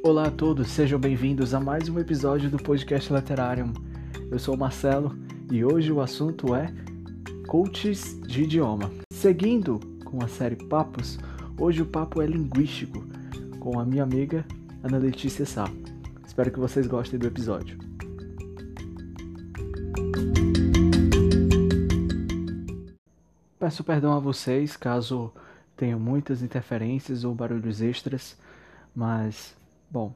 Olá a todos, sejam bem-vindos a mais um episódio do podcast Literarium. Eu sou o Marcelo e hoje o assunto é coaches de idioma. Seguindo com a série Papos, hoje o papo é linguístico com a minha amiga Ana Letícia Sá. Espero que vocês gostem do episódio. Peço perdão a vocês caso tenha muitas interferências ou barulhos extras, mas, bom,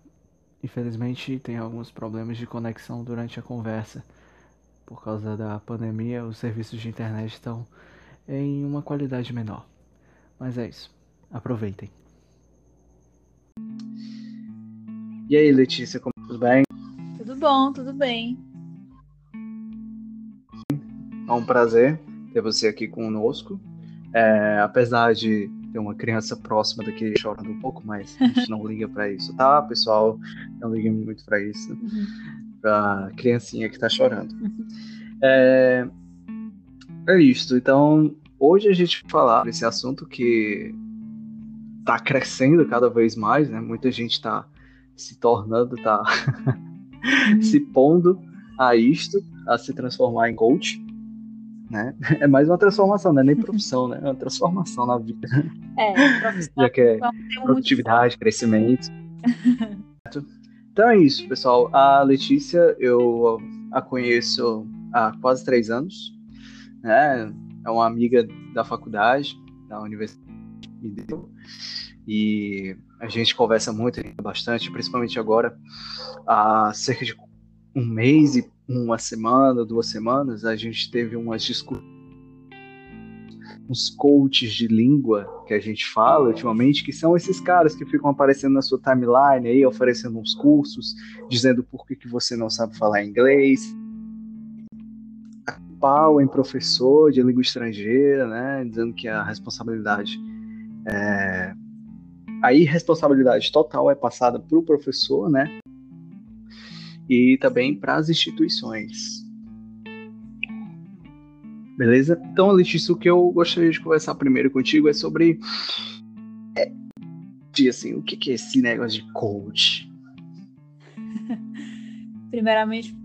infelizmente tem alguns problemas de conexão durante a conversa. Por causa da pandemia, os serviços de internet estão em uma qualidade menor. Mas é isso. Aproveitem. E aí, Letícia, como tudo bem? Tudo bom, tudo bem. É um prazer ter você aqui conosco. É, apesar de ter uma criança próxima daqui chorando um pouco, mas a gente não liga para isso, tá, pessoal? Não liga muito para isso. Uhum. Pra criancinha que tá chorando. Uhum. É, é isso. Então, hoje a gente vai falar desse assunto que tá crescendo cada vez mais, né? Muita gente tá se tornando, tá uhum. se pondo a isto, a se transformar em coach né? É mais uma transformação, não é nem profissão, né? É uma transformação na vida. É, profissão. Já que é produtividade, crescimento. então é isso, pessoal. A Letícia, eu a conheço há quase três anos, né? É uma amiga da faculdade, da universidade, e a gente conversa muito, bastante, principalmente agora, há cerca de um mês e uma semana, duas semanas, a gente teve umas discussões, uns coaches de língua que a gente fala ultimamente, que são esses caras que ficam aparecendo na sua timeline aí, oferecendo uns cursos, dizendo por que, que você não sabe falar inglês, pau em professor de língua estrangeira, né, dizendo que a responsabilidade é... a irresponsabilidade total é passada para o professor, né, e também para as instituições. Beleza? Então, Letícia, o que eu gostaria de conversar primeiro contigo é sobre. É, assim, o que é esse negócio de coach? primeiramente,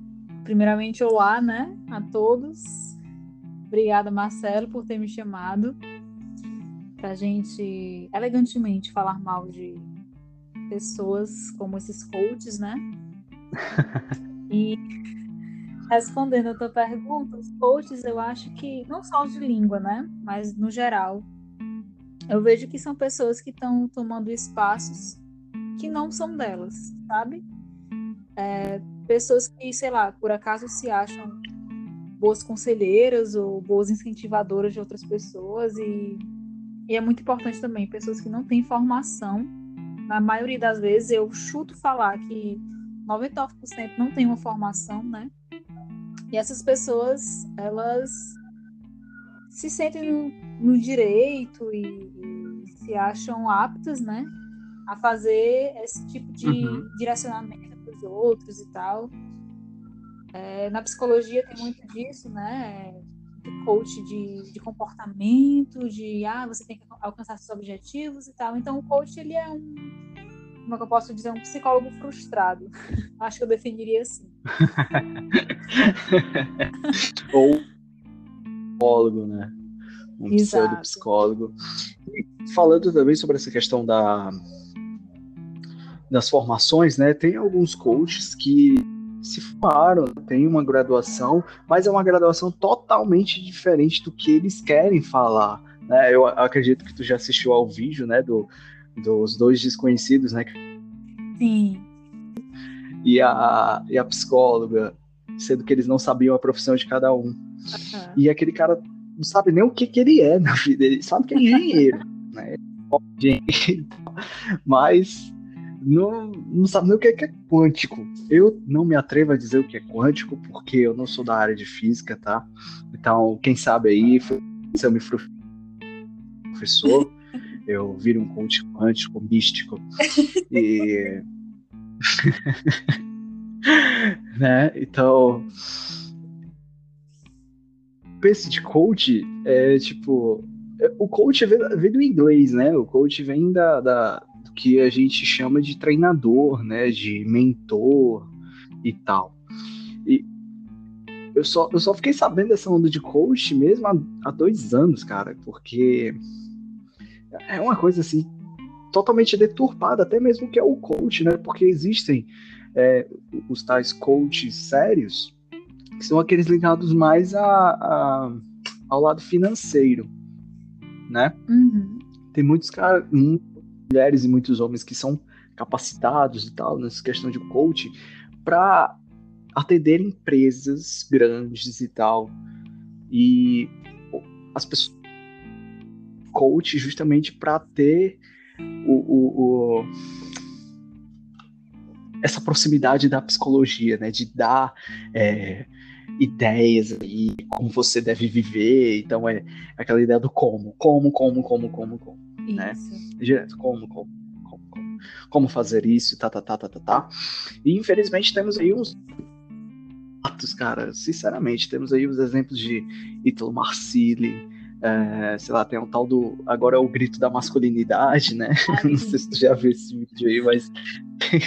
primeiramente, olá, né? A todos. Obrigada, Marcelo, por ter me chamado para gente elegantemente falar mal de pessoas como esses coaches, né? e respondendo a tua pergunta, os coaches eu acho que, não só de língua, né? Mas no geral, eu vejo que são pessoas que estão tomando espaços que não são delas, sabe? É, pessoas que, sei lá, por acaso se acham boas conselheiras ou boas incentivadoras de outras pessoas e, e é muito importante também pessoas que não têm formação. Na maioria das vezes eu chuto falar que 99% não tem uma formação, né? E essas pessoas, elas se sentem no, no direito e, e, se acham aptas, né? A fazer esse tipo de uhum. direcionamento para os outros e tal. É, na psicologia tem muito disso, né? Do coach de, de comportamento, de ah, você tem que alcançar seus objetivos e tal. Então, o coach ele é um como é que eu posso dizer, um psicólogo frustrado. Acho que eu definiria assim. Ou psicólogo, né? Um pseudo-psicólogo. Falando também sobre essa questão da, das formações, né? Tem alguns coaches que se formaram, tem uma graduação, mas é uma graduação totalmente diferente do que eles querem falar. Né? Eu acredito que tu já assistiu ao vídeo, né, do dos dois desconhecidos, né? Sim. E a, e a psicóloga, sendo que eles não sabiam a profissão de cada um. Uhum. E aquele cara não sabe nem o que, que ele é na vida, ele sabe que é engenheiro, né? Mas não, não sabe nem o que é, quântico. Eu não me atrevo a dizer o que é quântico, porque eu não sou da área de física, tá? Então, quem sabe aí, se eu me frustro professor, eu viro um coach quântico, místico. E. né? Então. Esse de coach é tipo. O coach vem, vem do inglês, né? O coach vem da, da, do que a gente chama de treinador, né, de mentor e tal. E eu só, eu só fiquei sabendo dessa onda de coach mesmo há, há dois anos, cara, porque é uma coisa assim totalmente deturpada, até mesmo que é o coach, né? Porque existem é, os tais coaches sérios, que são aqueles ligados mais a, a ao lado financeiro, né? Uhum. Tem muitos caras, mulheres e muitos homens que são capacitados e tal nessa questão de coaching para atender empresas grandes e tal. E as pessoas coach justamente para ter o, o, o, essa proximidade da psicologia, né? De dar é, ideias aí, como você deve viver. Então é aquela ideia do como, como, como, como, como, como, né? Direto, como, como, como, como, como fazer isso, tá, tá, tá, tá, tá, tá. E infelizmente temos aí uns atos, cara, sinceramente, temos aí os exemplos de Ítalo Marcilli, é, sei lá, tem um tal do. Agora é o grito da masculinidade, né? Ai, Não sei se tu já viu esse vídeo aí, mas tem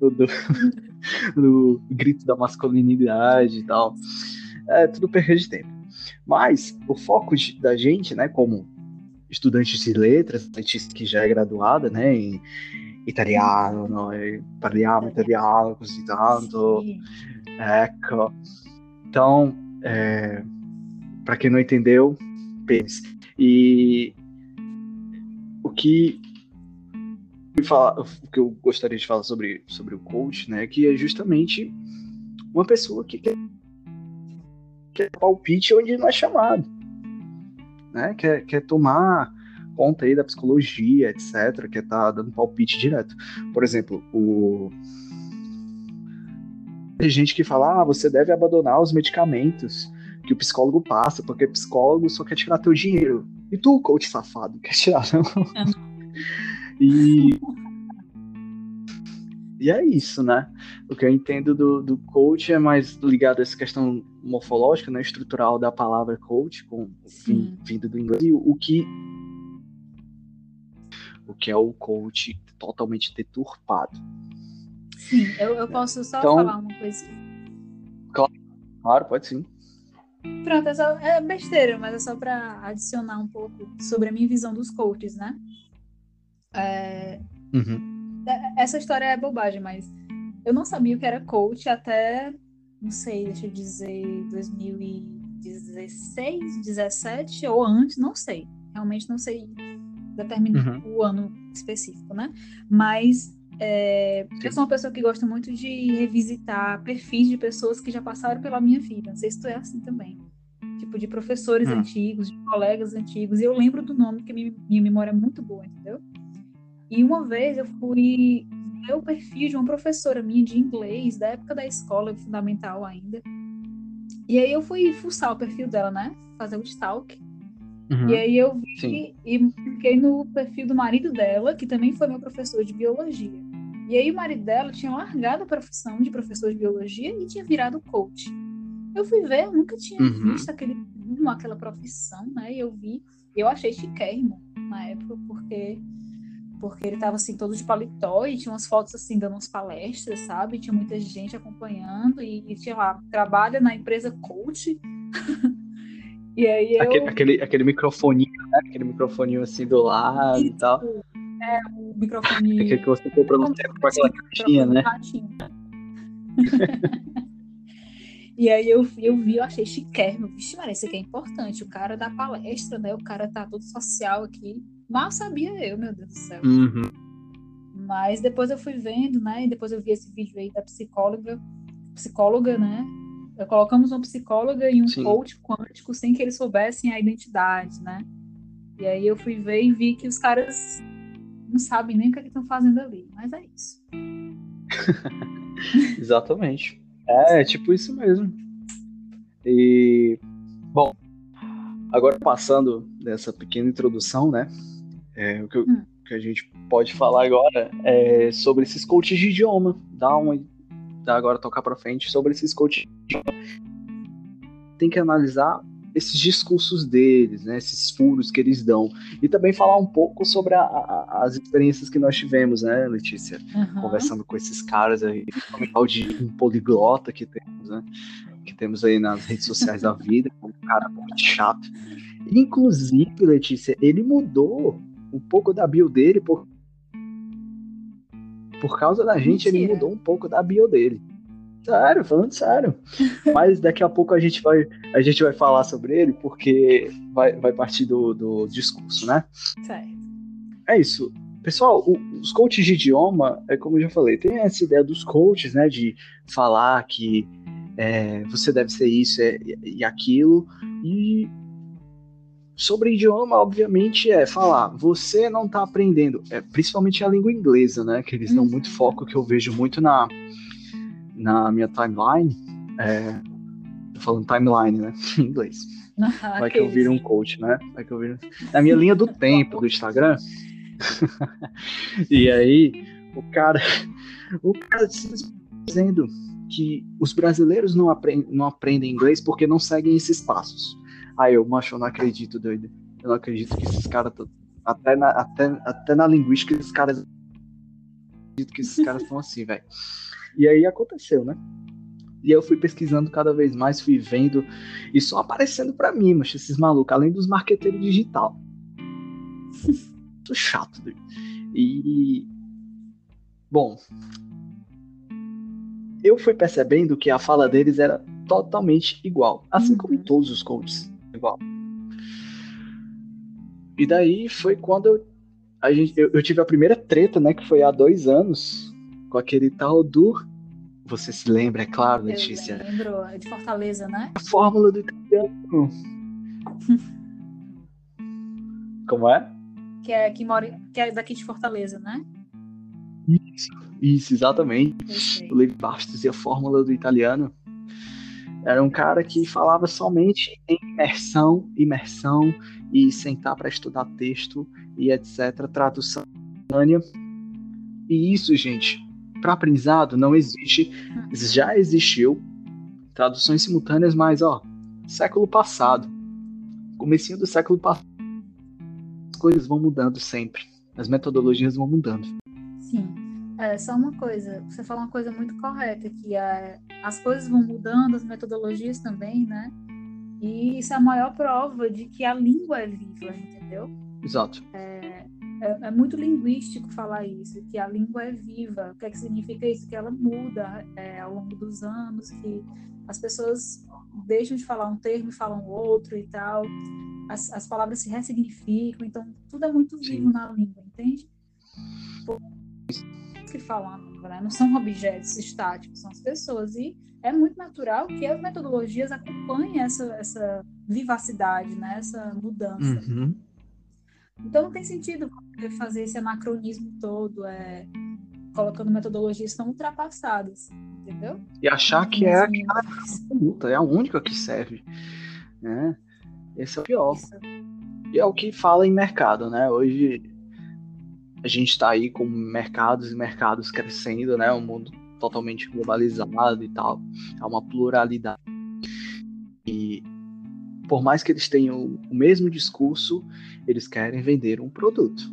o do, do grito da masculinidade e tal. É tudo perda de tempo. Mas o foco de, da gente, né, como estudantes de letras, que já é graduada, né, em italiano, noi parliamo italiano così tanto. Ecco. Então, é, para quem não entendeu, pênis. E o que o que eu gostaria de falar sobre, sobre o coach, né, que é justamente uma pessoa que quer, quer palpite onde não é chamado, né, quer, quer tomar conta aí da psicologia, etc, quer tá dando palpite direto. Por exemplo, o tem gente que fala, ah, você deve abandonar os medicamentos que o psicólogo passa, porque psicólogo só quer tirar teu dinheiro. E tu, coach safado, quer tirar, não? e. E é isso, né? O que eu entendo do, do coach é mais ligado a essa questão morfológica, né, estrutural da palavra coach, com Sim. vindo do inglês, e o que o que é o coach totalmente deturpado. Sim, eu, eu posso só então, falar uma coisa. Claro, claro, pode sim. Pronto, é, só, é besteira, mas é só para adicionar um pouco sobre a minha visão dos coaches, né? É, uhum. É, essa história é bobagem, mas eu não sabia o que era coach até, não sei, deixa eu dizer, 2016, 17 ou antes, não sei. Realmente não sei determinar uhum. o ano específico, né? Mas é, eu sou uma pessoa que gosta muito de revisitar perfis de pessoas que já passaram pela minha vida. Não sei se tu é assim também. Tipo, de professores hum. antigos, de colegas antigos. E eu lembro do nome, porque minha, minha memória é muito boa, entendeu? E uma vez eu fui ver o perfil de uma professora minha de inglês, da época da escola, fundamental ainda. E aí eu fui fuçar o perfil dela, né? Fazer o stalk. Uhum. E aí eu vi Sim. e fiquei no perfil do marido dela, que também foi meu professor de biologia. E aí o marido dela tinha largado a profissão de professor de biologia e tinha virado coach. Eu fui ver, eu nunca tinha uhum. visto aquele aquela profissão, né? E eu vi, eu achei chiquérrimo na época, porque porque ele tava assim todo de paletó e tinha umas fotos assim dando umas palestras, sabe? Tinha muita gente acompanhando e, e tinha lá, trabalha na empresa coach. E aí eu... aquele, aquele, aquele microfoninho, né? Aquele microfoninho assim do lado Isso. e tal. É, o microfone. Aquele que você comprou no tempo com aquela caixinha, né? e aí eu, eu vi, eu achei chiquérrimo. Vixe, Maria, isso aqui é importante. O cara da palestra, né? O cara tá todo social aqui. Mal sabia eu, meu Deus do céu. Uhum. Mas depois eu fui vendo, né? E depois eu vi esse vídeo aí da psicóloga, psicóloga, né? colocamos uma psicóloga e um Sim. coach quântico sem que eles soubessem a identidade, né? E aí eu fui ver e vi que os caras não sabem nem o que é estão fazendo ali, mas é isso. Exatamente. É, é, tipo isso mesmo. E bom, agora passando dessa pequena introdução, né? É, o que, eu, hum. que, a gente pode falar agora é sobre esses coaches de idioma. Dar uma agora tocar para frente sobre esses coaches. Tem que analisar esses discursos deles, né, esses furos que eles dão. E também falar um pouco sobre a, a, as experiências que nós tivemos, né, Letícia? Uhum. Conversando com esses caras aí, o de um poliglota que temos, né? Que temos aí nas redes sociais da vida, um cara muito chato. Inclusive, Letícia, ele mudou um pouco da bio dele por, por causa da gente, Mentira. ele mudou um pouco da bio dele. Sério, falando sério. Mas daqui a pouco a gente vai, a gente vai falar sobre ele, porque vai, vai partir do, do discurso, né? Certo. É isso. Pessoal, o, os coaches de idioma, é como eu já falei, tem essa ideia dos coaches, né? De falar que é, você deve ser isso é, e aquilo. E sobre idioma, obviamente, é falar, você não está aprendendo, é, principalmente a língua inglesa, né? Que eles dão muito uhum. foco, que eu vejo muito na na minha timeline, é, tô falando timeline, né, em inglês. Ah, Vai que eu vire um coach, né? Vai que eu vire... Na minha linha do tempo do Instagram. e aí, o cara, o cara dizendo que os brasileiros não, aprendem, não aprendem inglês porque não seguem esses passos. Aí eu, macho, eu não acredito, doido. Eu não acredito que esses caras. Até na, até, até na linguística, esses caras. acredito que esses caras estão assim, velho. E aí aconteceu, né? E eu fui pesquisando cada vez mais, fui vendo, e só aparecendo para mim, mas esses malucos, além dos marqueteiros digital. Tô chato, dude. E. Bom. Eu fui percebendo que a fala deles era totalmente igual. Assim uhum. como todos os coaches. Igual. E daí foi quando eu, a gente, eu, eu tive a primeira treta, né? Que foi há dois anos com aquele tal do. Você se lembra, é claro, Letícia? Eu lembro, é de Fortaleza, né? A fórmula do italiano. Como é? Que é que mora, que é daqui de Fortaleza, né? Isso, isso, exatamente. O Levi Bastos e a fórmula do italiano. Era um cara que falava somente em imersão, imersão e sentar para estudar texto e etc. Tradução. E isso, gente, para aprendizado não existe, já existiu traduções simultâneas, mas ó, século passado, comecinho do século passado, as coisas vão mudando sempre, as metodologias vão mudando. Sim, é só uma coisa, você falou uma coisa muito correta que é, as coisas vão mudando, as metodologias também, né? E isso é a maior prova de que a língua é viva, entendeu? Exato. É, é, é, muito linguístico falar isso, que a língua é viva. O que, é que significa isso? Que ela muda é, ao longo dos anos, que as pessoas deixam de falar um termo e falam outro e tal. As, as palavras se ressignificam, então tudo é muito vivo Sim. na língua, entende? que falam, né? não são objetos estáticos, são as pessoas. E é muito natural que as metodologias acompanhem essa, essa vivacidade, né? essa mudança. Uhum. Então não tem sentido fazer esse anacronismo todo, é, colocando metodologias tão ultrapassadas, entendeu? E achar que é aquela luta, é a única que serve. Né? Esse é o pior. Isso. E é o que fala em mercado, né? Hoje a gente está aí com mercados e mercados crescendo, né? Um mundo totalmente globalizado e tal. Há uma pluralidade. E por mais que eles tenham o mesmo discurso, eles querem vender um produto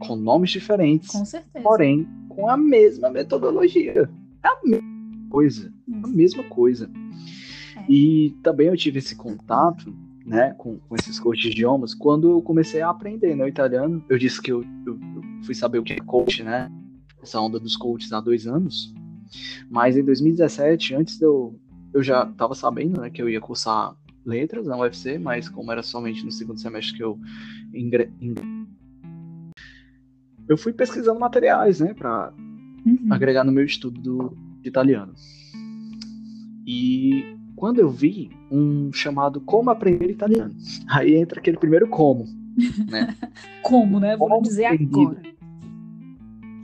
com nomes diferentes, com certeza. porém com a mesma metodologia. É a mesma coisa, hum. a mesma coisa. É. E também eu tive esse contato, né, com, com esses coaches de idiomas quando eu comecei a aprender né, italiano. Eu disse que eu, eu, eu fui saber o que é coach, né? Essa onda dos coaches há dois anos. Mas em 2017, antes de eu eu já estava sabendo né, que eu ia cursar letras na UFC, mas como era somente no segundo semestre que eu ingre... eu fui pesquisando materiais, né, para uhum. agregar no meu estudo do, de italiano. E quando eu vi um chamado Como Aprender Italiano, aí entra aquele primeiro como, né? como, né? Vamos dizer agora.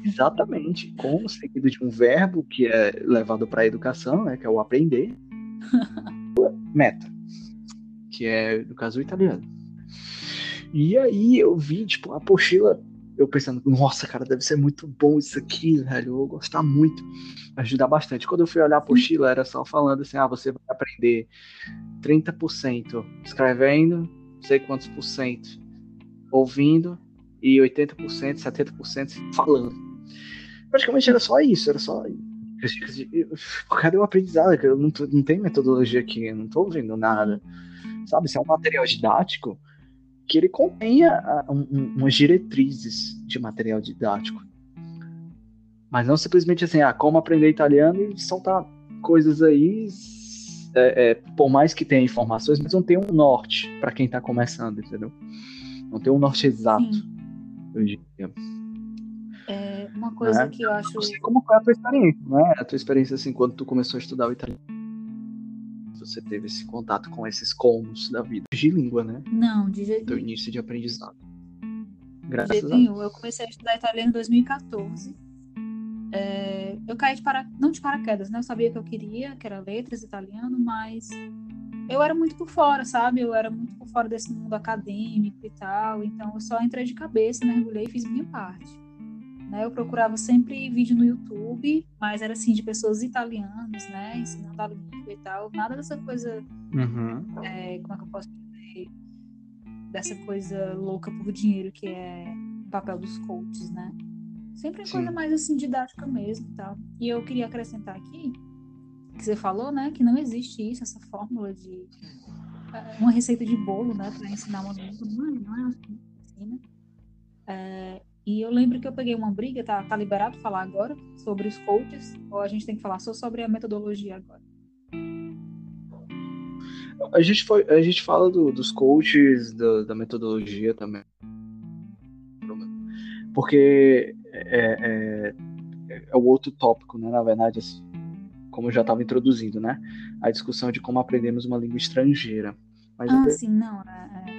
Exatamente, como seguido de um verbo que é levado para a educação, né, que é o aprender. Meta que é, no caso, o italiano. E aí eu vi, tipo, a apostila eu pensando, nossa, cara, deve ser muito bom isso aqui, velho. Eu vou gostar muito. Ajudar bastante. Quando eu fui olhar a apostila, era só falando assim: ah, você vai aprender 30% escrevendo, não sei quantos por cento ouvindo e 80%, 70% falando. Praticamente era só isso, era só. Cadê o aprendizado? Eu não, não tem metodologia aqui, eu não tô ouvindo nada. Sabe? Se é um material didático que ele contenha um, umas diretrizes de material didático. Mas não simplesmente assim, ah, como aprender italiano e soltar coisas aí, é, é, por mais que tenha informações, mas não tem um norte para quem está começando, entendeu? Não tem um norte exato. Hoje é, uma coisa é, que eu acho. Como foi a tua experiência, né? A tua experiência, assim, quando tu começou a estudar o italiano você teve esse contato com esses colmos da vida de língua, né? Não, de jeito Teu início de aprendizado. Graças de jeito nenhum. Eu comecei a estudar italiano em 2014. É, eu caí de para... não de paraquedas, né? Eu sabia que eu queria, que era letras italiano, mas eu era muito por fora, sabe? Eu era muito por fora desse mundo acadêmico e tal. Então eu só entrei de cabeça, mergulhei e fiz minha parte. Né? Eu procurava sempre vídeo no YouTube, mas era assim, de pessoas italianas, né? Ensinando a língua e tal. Nada dessa coisa. Uhum. É, como é que eu posso dizer? Dessa coisa louca por dinheiro que é o papel dos coaches, né? Sempre coisa mais assim, didática mesmo e tal. E eu queria acrescentar aqui que você falou, né? Que não existe isso, essa fórmula de é, uma receita de bolo, né, para ensinar uma língua, não é, não é assim, ensina. É, e eu lembro que eu peguei uma briga, tá, tá liberado falar agora sobre os coaches, ou a gente tem que falar só sobre a metodologia agora? A gente, foi, a gente fala do, dos coaches, do, da metodologia também. Porque é, é, é, o outro tópico, né? Na verdade, assim, como eu já estava introduzindo, né? A discussão de como aprendemos uma língua estrangeira. Mas ah, eu... sim, não. É,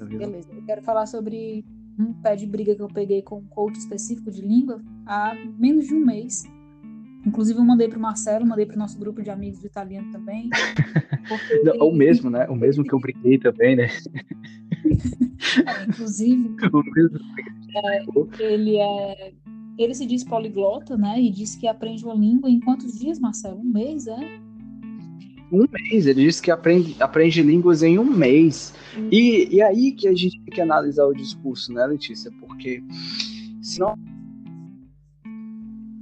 é... Beleza. Eu quero falar sobre um pé de briga que eu peguei com um coach específico de língua há menos de um mês. Inclusive, eu mandei para o Marcelo, mandei para o nosso grupo de amigos do italiano também. Não, ele... O mesmo, né? O mesmo que eu briguei também, né? É, inclusive, o mesmo. É, ele é. Ele se diz poliglota, né? E diz que aprende uma língua em quantos dias, Marcelo? Um mês, é? Um mês, ele diz que aprende, aprende línguas em um mês. E, e aí que a gente tem que analisar o discurso, né, Letícia? Porque senão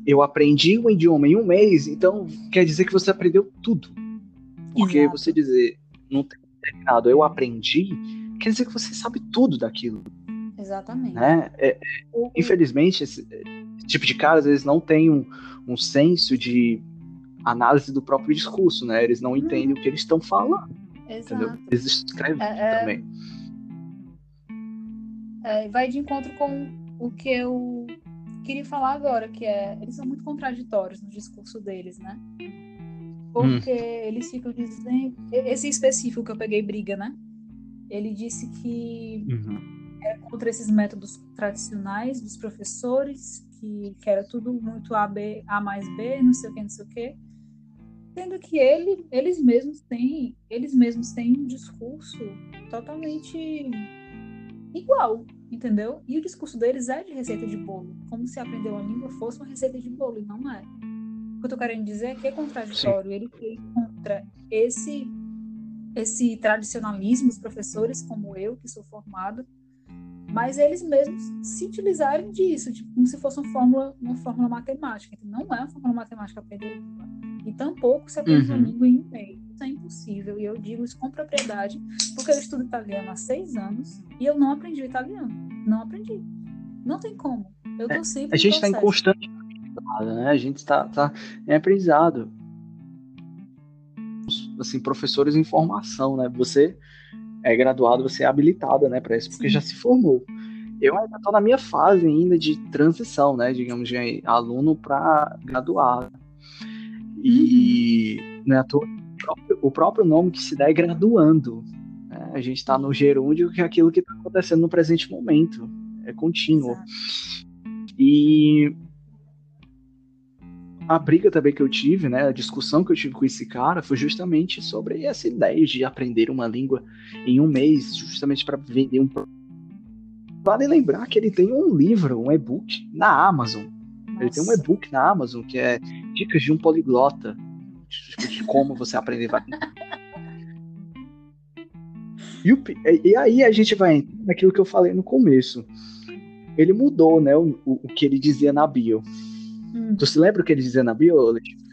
eu aprendi o idioma em um mês, então quer dizer que você aprendeu tudo. Porque Exato. você dizer, não tem terminado, eu aprendi, quer dizer que você sabe tudo daquilo. Exatamente. Né? É, infelizmente, esse, esse, tipo de caras, eles não têm um, um senso de análise do próprio discurso, né? Eles não entendem o que eles estão falando. Exato. Entendeu? Eles escrevem é, é, também. É, vai de encontro com o que eu queria falar agora, que é eles são muito contraditórios no discurso deles, né? Porque hum. eles ficam dizendo. Esse específico que eu peguei briga, né? Ele disse que uhum. era contra esses métodos tradicionais dos professores, que, que era tudo muito A, B, A mais B, não sei o que, não sei o que sendo que ele, eles mesmos têm, eles mesmos têm um discurso totalmente igual, entendeu? E o discurso deles é de receita de bolo, como se aprender uma língua fosse uma receita de bolo, e não é. O que eu tô querendo dizer é que é contraditório, Sim. ele foi contra esse esse tradicionalismo, os professores como eu, que sou formada, mas eles mesmos se utilizarem disso, tipo, como se fosse uma fórmula, uma fórmula matemática. Então, não é uma fórmula matemática aprender língua e tampouco se aprende uhum. uma língua em um mês. Isso é impossível. E eu digo isso com propriedade, porque eu estudo italiano há seis anos e eu não aprendi italiano. Não aprendi. Não tem como. Eu tô é, sempre. a gente está em constante né? A gente está tá em aprendizado. Assim, professores em formação, né? Você é graduado, você é habilitada, né, para isso, porque Sim. já se formou. Eu ainda estou na minha fase ainda de transição, né, digamos, de aluno para graduado. E uhum. né, o próprio nome que se dá é graduando. Né? A gente está no gerúndio, que é aquilo que está acontecendo no presente momento. É contínuo. Exato. E a briga também que eu tive, né, a discussão que eu tive com esse cara foi justamente sobre essa ideia de aprender uma língua em um mês, justamente para vender um Vale lembrar que ele tem um livro, um e-book na Amazon. Ele tem um e-book na Amazon que é Dicas de um Poliglota. De, de como você aprender. E, o, e, aí a gente vai naquilo que eu falei no começo. Ele mudou, né, o, o, que ele dizia na bio. Hum. Tu se lembra o que ele dizia na bio, Letícia?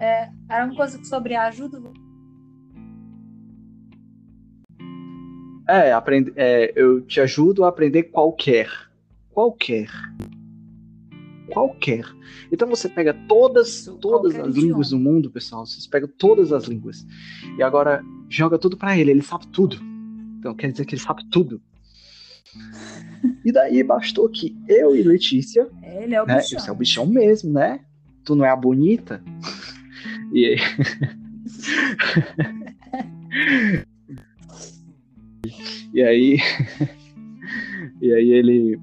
É, era uma coisa sobre a ajuda. É, aprende, é, eu te ajudo a aprender qualquer. Qualquer. Qualquer. Então você pega todas, todas as idioma. línguas do mundo, pessoal. Você pega todas as línguas. E agora joga tudo para ele. Ele sabe tudo. Então quer dizer que ele sabe tudo. E daí bastou que eu e Letícia. Ele é o né, bichão. Esse é o bichão mesmo, né? Tu não é a bonita? E aí... e aí. e aí ele.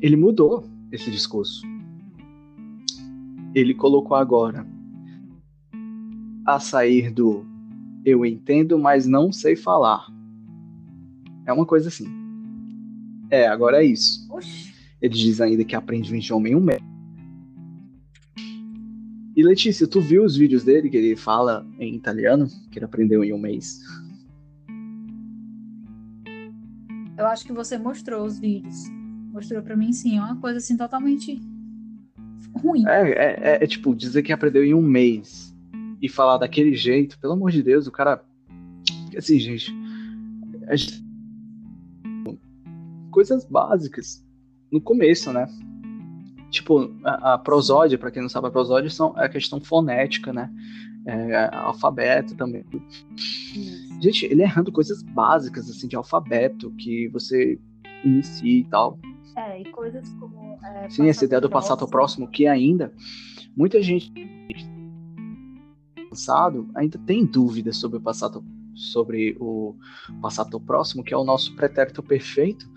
Ele mudou esse discurso. Ele colocou agora a sair do eu entendo, mas não sei falar. É uma coisa assim. É, agora é isso. Oxi. Ele diz ainda que aprende um idioma em um mês. E Letícia, tu viu os vídeos dele que ele fala em italiano, que ele aprendeu em um mês? Eu acho que você mostrou os vídeos. Mostrou para mim sim, é uma coisa assim totalmente ruim. É, é, é, é, tipo, dizer que aprendeu em um mês e falar daquele jeito, pelo amor de Deus, o cara. Assim, gente. gente... Coisas básicas. No começo, né? Tipo, a, a prosódia, para quem não sabe, a prosódia são, é a questão fonética, né? É, alfabeto também. Gente, ele errando coisas básicas, assim, de alfabeto, que você inicia e tal. É, e coisas como. É, Sim, essa ideia do passado próximo, que ainda muita gente passado ainda tem dúvidas sobre o passado sobre o passado próximo, que é o nosso pretérito perfeito,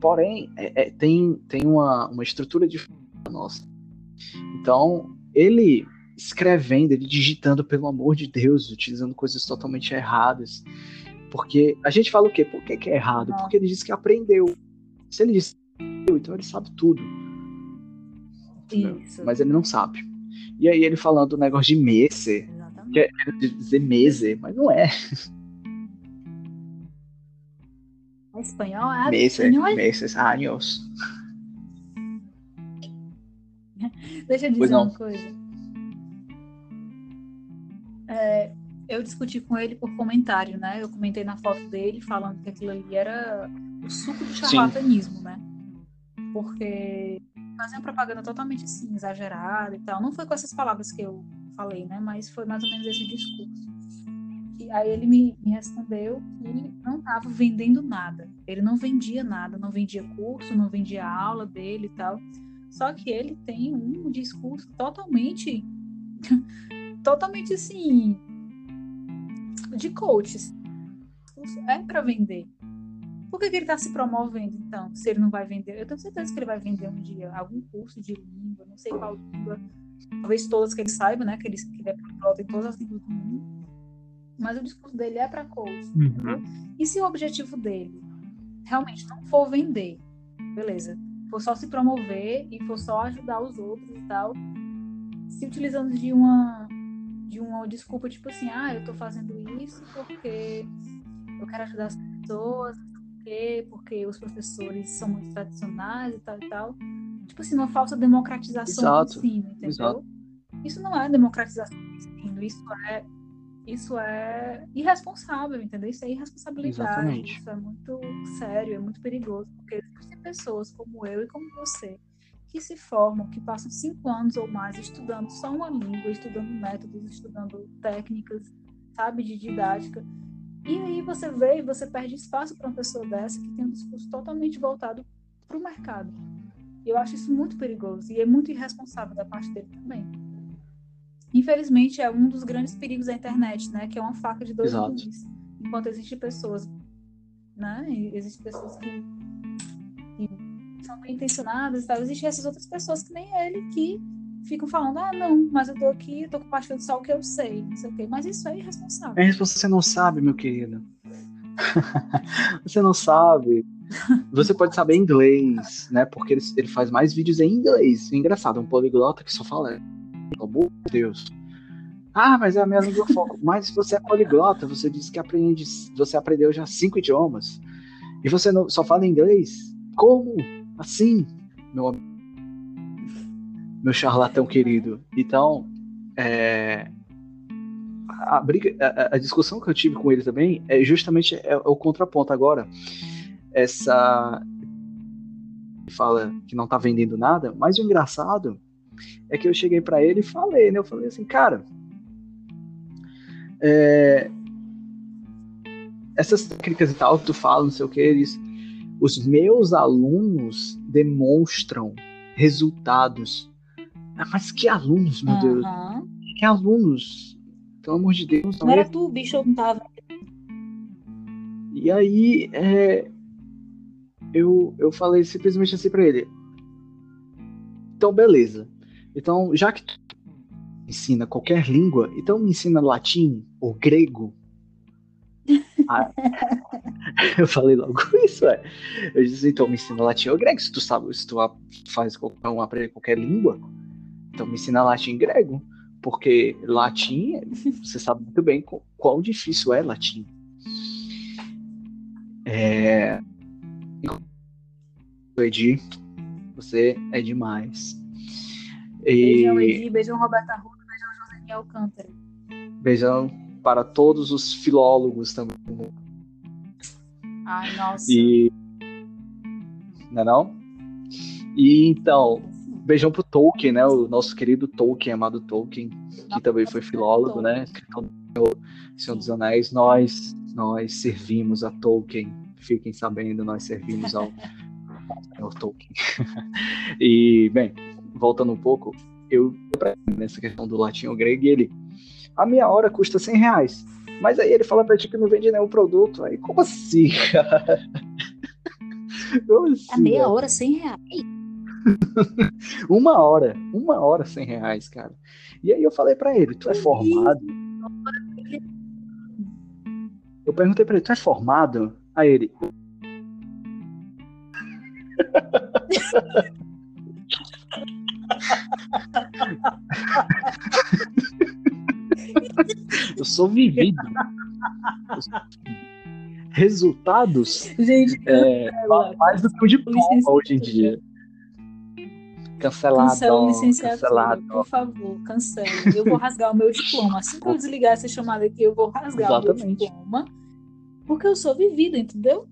porém é, é, tem, tem uma, uma estrutura diferente da nossa. Então, ele escrevendo, ele digitando, pelo amor de Deus, utilizando coisas totalmente erradas. Porque a gente fala o quê? Por que, que é errado? Porque ele disse que aprendeu. Se ele disse então ele sabe tudo. Isso. Mas ele não sabe. E aí ele falando o negócio de mese, que é dizer mese, mas não é. É espanhol é meses, meses, anos. Deixa eu dizer uma coisa. É, eu discuti com ele por comentário, né? Eu comentei na foto dele falando que aquilo ali era o suco de charlatanismo, Sim. né? Porque fazia uma propaganda totalmente assim, exagerada e tal. Não foi com essas palavras que eu falei, né? Mas foi mais ou menos esse discurso. E aí ele me, me respondeu que não estava vendendo nada. Ele não vendia nada, não vendia curso, não vendia aula dele e tal. Só que ele tem um discurso totalmente totalmente assim de coaches. É para vender. Por que, que ele está se promovendo, então, se ele não vai vender? Eu tenho certeza que ele vai vender um dia algum curso de língua, não sei qual língua, talvez todas que ele saiba, né? Que ele, que ele é poliglota em todas as línguas do mundo. Mas o discurso dele é para coach. Uhum. E se o objetivo dele realmente não for vender, beleza, for só se promover e for só ajudar os outros e tal, se utilizando de uma de uma desculpa, tipo assim, ah, eu tô fazendo isso porque eu quero ajudar as pessoas, porque, porque os professores são muito tradicionais e tal e tal. Tipo assim, uma falsa democratização Exato. do ensino, entendeu? Exato. Isso não é democratização do ensino, isso é isso é irresponsável, entendeu? Isso é irresponsabilidade, Exatamente. isso é muito sério, é muito perigoso, porque existem pessoas como eu e como você que se formam, que passam cinco anos ou mais estudando só uma língua, estudando métodos, estudando técnicas, sabe, de didática. E aí você vê e você perde espaço para uma pessoa dessa que tem um discurso totalmente voltado para o mercado. E eu acho isso muito perigoso e é muito irresponsável da parte dele também. Infelizmente, é um dos grandes perigos da internet, né? Que é uma faca de dois gumes. Enquanto existem pessoas, né? Existem pessoas que são bem intencionadas e tal. Existem essas outras pessoas que nem ele que ficam falando, ah, não, mas eu tô aqui, tô compartilhando só o que eu sei, não sei o quê. Mas isso é irresponsável. É irresponsável, você não sabe, meu querido. você não sabe. Você pode saber inglês, né? Porque ele, ele faz mais vídeos em inglês. Engraçado, um poliglota que só fala. Pelo amor de Deus. Ah, mas é a minha língua foco. Mas você é poliglota, você disse que aprende, você aprendeu já cinco idiomas. E você não, só fala inglês? Como? Assim? Meu, meu charlatão querido. Então, é, a, briga, a, a, discussão que eu tive com ele também é justamente é, é o contraponto agora. Essa fala que não tá vendendo nada, mas o engraçado é que eu cheguei para ele e falei, né? Eu falei assim, cara, é, essas técnicas e tal que tu fala, não sei o que, eles, os meus alunos demonstram resultados. Ah, mas que alunos, meu uhum. Deus? Que alunos? Pelo amor de Deus. Não, não era tu, bicho não tava. E aí, é, eu, eu falei simplesmente assim pra ele. Então, beleza. Então, já que tu ensina qualquer língua, então me ensina latim ou grego. ah, eu falei logo isso, é. Eu disse, então me ensina latim ou grego. Se tu sabe, se tu faz um aprender qualquer língua, então me ensina latim e grego. Porque latim, você sabe muito bem quão difícil é latim. É... Edi, você é demais. Beijão, Edi, beijão, Roberta Arruda, beijão, José Alcântara. Beijão para todos os filólogos também. Ai, nossa. E... Não é não? E então, beijão pro Tolkien, né? O nosso querido Tolkien, amado Tolkien, que também foi filólogo, né? Senhor dos Anéis. Nós, nós servimos a Tolkien. Fiquem sabendo, nós servimos ao Senhor Tolkien. e, bem, voltando um pouco, eu nessa questão do latim ou grego, e ele, a minha hora custa 100 reais. Mas aí ele fala pra ti que não vende nenhum produto. Aí, como assim, cara? Como assim, a meia hora, 100 reais? uma hora, uma hora 100 reais, cara. E aí eu falei para ele, tu é formado? Eu perguntei para ele, tu é formado? Aí ele. eu sou vivido. Eu sou... Resultados Gente, é, mais do que o diploma hoje em dia. Cancelado. Cancela licenciatura, cancelado. por favor, cancela. Eu vou rasgar o meu diploma. Assim que eu desligar essa chamada aqui, eu vou rasgar Exatamente. o meu diploma. Porque eu sou vivida, entendeu?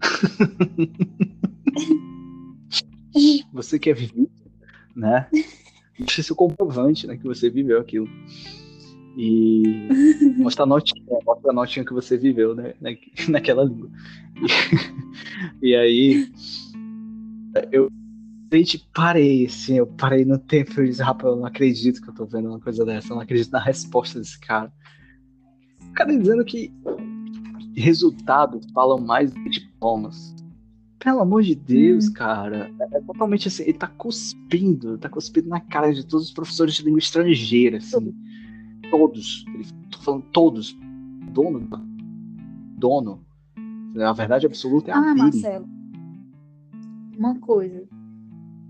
você quer viver, né? Deixa seu comprovante, né? Que você viveu aquilo. E mostra a notinha, mostra a notinha que você viveu, né? Naquela língua. E, e aí eu gente parei, assim, eu parei no tempo e disse, rapaz, eu não acredito que eu tô vendo uma coisa dessa, eu não acredito na resposta desse cara. O cara dizendo que resultados falam mais do que diplomas. Pelo amor de Deus, hum. cara. É, é totalmente assim, ele tá cuspindo, tá cuspindo na cara de todos os professores de língua estrangeira, assim. Todos. Ele, tô falando todos. Dono. Dono. A verdade absoluta é a ah, dele. Marcelo. Uma coisa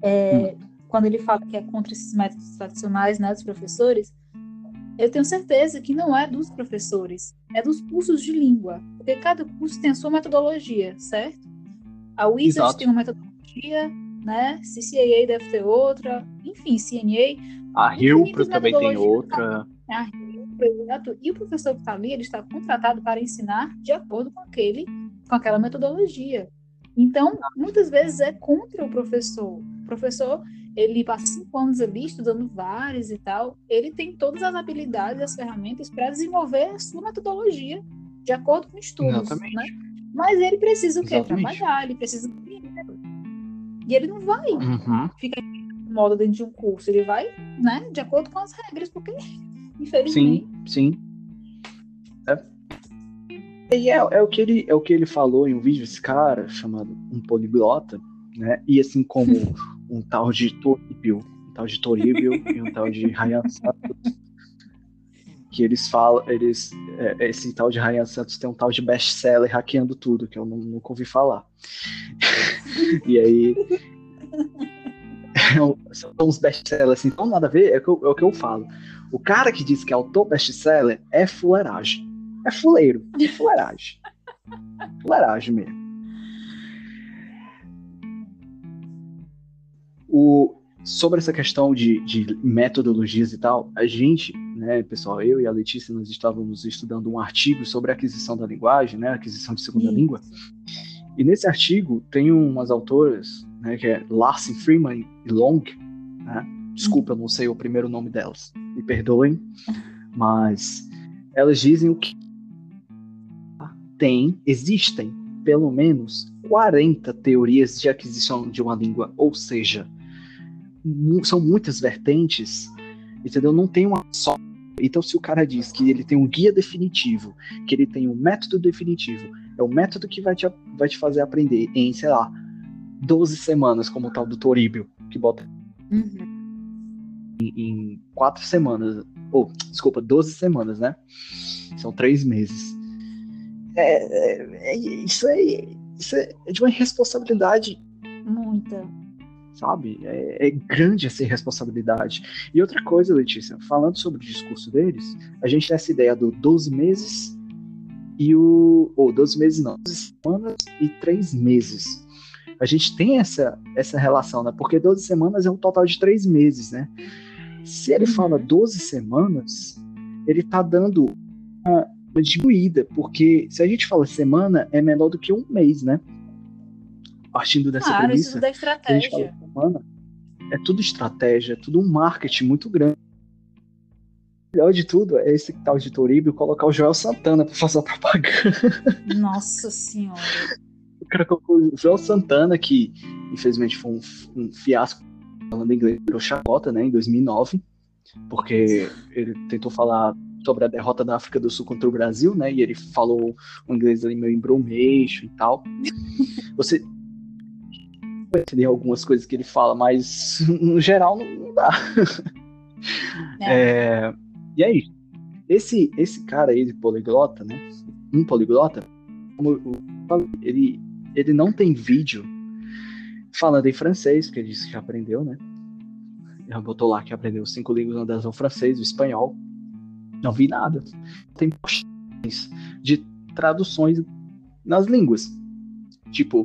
é, hum. quando ele fala que é contra esses métodos tradicionais né, dos professores, eu tenho certeza que não é dos professores, é dos cursos de língua, porque cada curso tem a sua metodologia, certo? A Wizard Exato. tem uma metodologia, né? CCAA deve ter outra, enfim, CNA. A Hilpro também tem outra. A Hilpro, e o professor que está ali, ele está contratado para ensinar de acordo com aquele, com aquela metodologia. Então, muitas vezes é contra o professor. Professor, ele passa cinco anos ali estudando vários e tal, ele tem todas as habilidades as ferramentas para desenvolver a sua metodologia de acordo com estudos, Exatamente. né? Mas ele precisa o quê? Exatamente. Trabalhar, ele precisa. E ele não vai uhum. ficar moda dentro de um curso, ele vai, né, de acordo com as regras, porque infelizmente. Sim, sim. É e é, é, o que ele, é o que ele falou em um vídeo, esse cara, chamado Um Poliglota, né? E assim como um tal de Toribio, um tal de Toribio e um tal de Ryan Santos. que eles falam, eles, é, esse tal de Ryan Santos tem um tal de best-seller hackeando tudo, que eu nunca ouvi falar. e aí. são uns best-sellers assim, não nada a ver, é o, que eu, é o que eu falo. O cara que diz que é autor best-seller é fuleiragem. É fuleiro, é fuleiragem. fuleiragem mesmo. O, sobre essa questão de, de metodologias e tal, a gente, né, pessoal, eu e a Letícia, nós estávamos estudando um artigo sobre a aquisição da linguagem, né, aquisição de segunda Isso. língua. E nesse artigo tem umas autoras, né, que é Larsen Freeman e Long, né? Desculpa, eu não sei o primeiro nome delas, me perdoem, mas elas dizem o que tem, existem pelo menos 40 teorias de aquisição de uma língua, ou seja, são muitas vertentes, entendeu? Não tem uma só. Então, se o cara diz que ele tem um guia definitivo, que ele tem um método definitivo, é o método que vai te, vai te fazer aprender em, sei lá, 12 semanas, como o tal do Toribio, que bota uhum. em, em 4 semanas, ou, oh, desculpa, 12 semanas, né? São 3 meses. É, é, é, isso, é, isso é de uma irresponsabilidade. Muita sabe? É, é, grande essa irresponsabilidade. E outra coisa, Letícia, falando sobre o discurso deles, a gente tem essa ideia do 12 meses e o. Ou 12 meses não, 12 semanas e 3 meses. A gente tem essa, essa relação, né? Porque 12 semanas é um total de 3 meses, né? Se ele fala 12 uhum. semanas, ele tá dando uma, uma diminuída, porque se a gente fala semana, é menor do que um mês, né? Partindo dessa claro, premissa. Isso tudo é estratégia. Fala, é tudo estratégia, é tudo um marketing muito grande. O melhor de tudo é esse tal de Toribio colocar o Joel Santana pra fazer a propaganda. Nossa senhora. O cara colocou o Joel Santana, que infelizmente foi um, um fiasco falando inglês, virou chacota, né, em 2009, porque ele tentou falar sobre a derrota da África do Sul contra o Brasil, né, e ele falou um inglês ali meio embromeixo e tal. Você, entender algumas coisas que ele fala, mas no geral não, não dá. É. É, e aí, esse, esse cara aí de poliglota, né? Um poliglota, ele, ele não tem vídeo falando em francês, porque ele disse que já aprendeu, né? Já botou lá que aprendeu cinco línguas, uma delas é o francês, o espanhol. Não vi nada. Tem de traduções nas línguas. Tipo,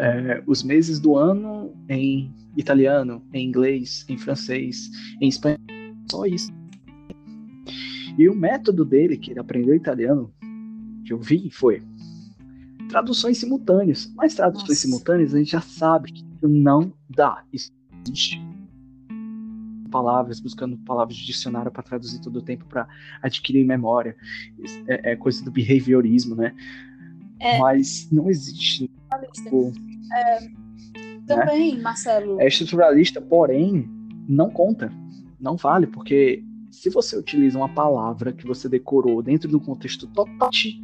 é, os meses do ano em italiano, em inglês, em francês, em espanhol, só isso. E o método dele, que ele aprendeu italiano, que eu vi, foi traduções simultâneas. Mas traduções Nossa. simultâneas a gente já sabe que não dá. Isso existe palavras, buscando palavras de dicionário para traduzir todo o tempo para adquirir memória. É, é, coisa do behaviorismo, né? É. Mas não existe. Tipo, é, também, né? Marcelo. É estruturalista, porém, não conta. Não vale, porque se você utiliza uma palavra que você decorou dentro do contexto totalmente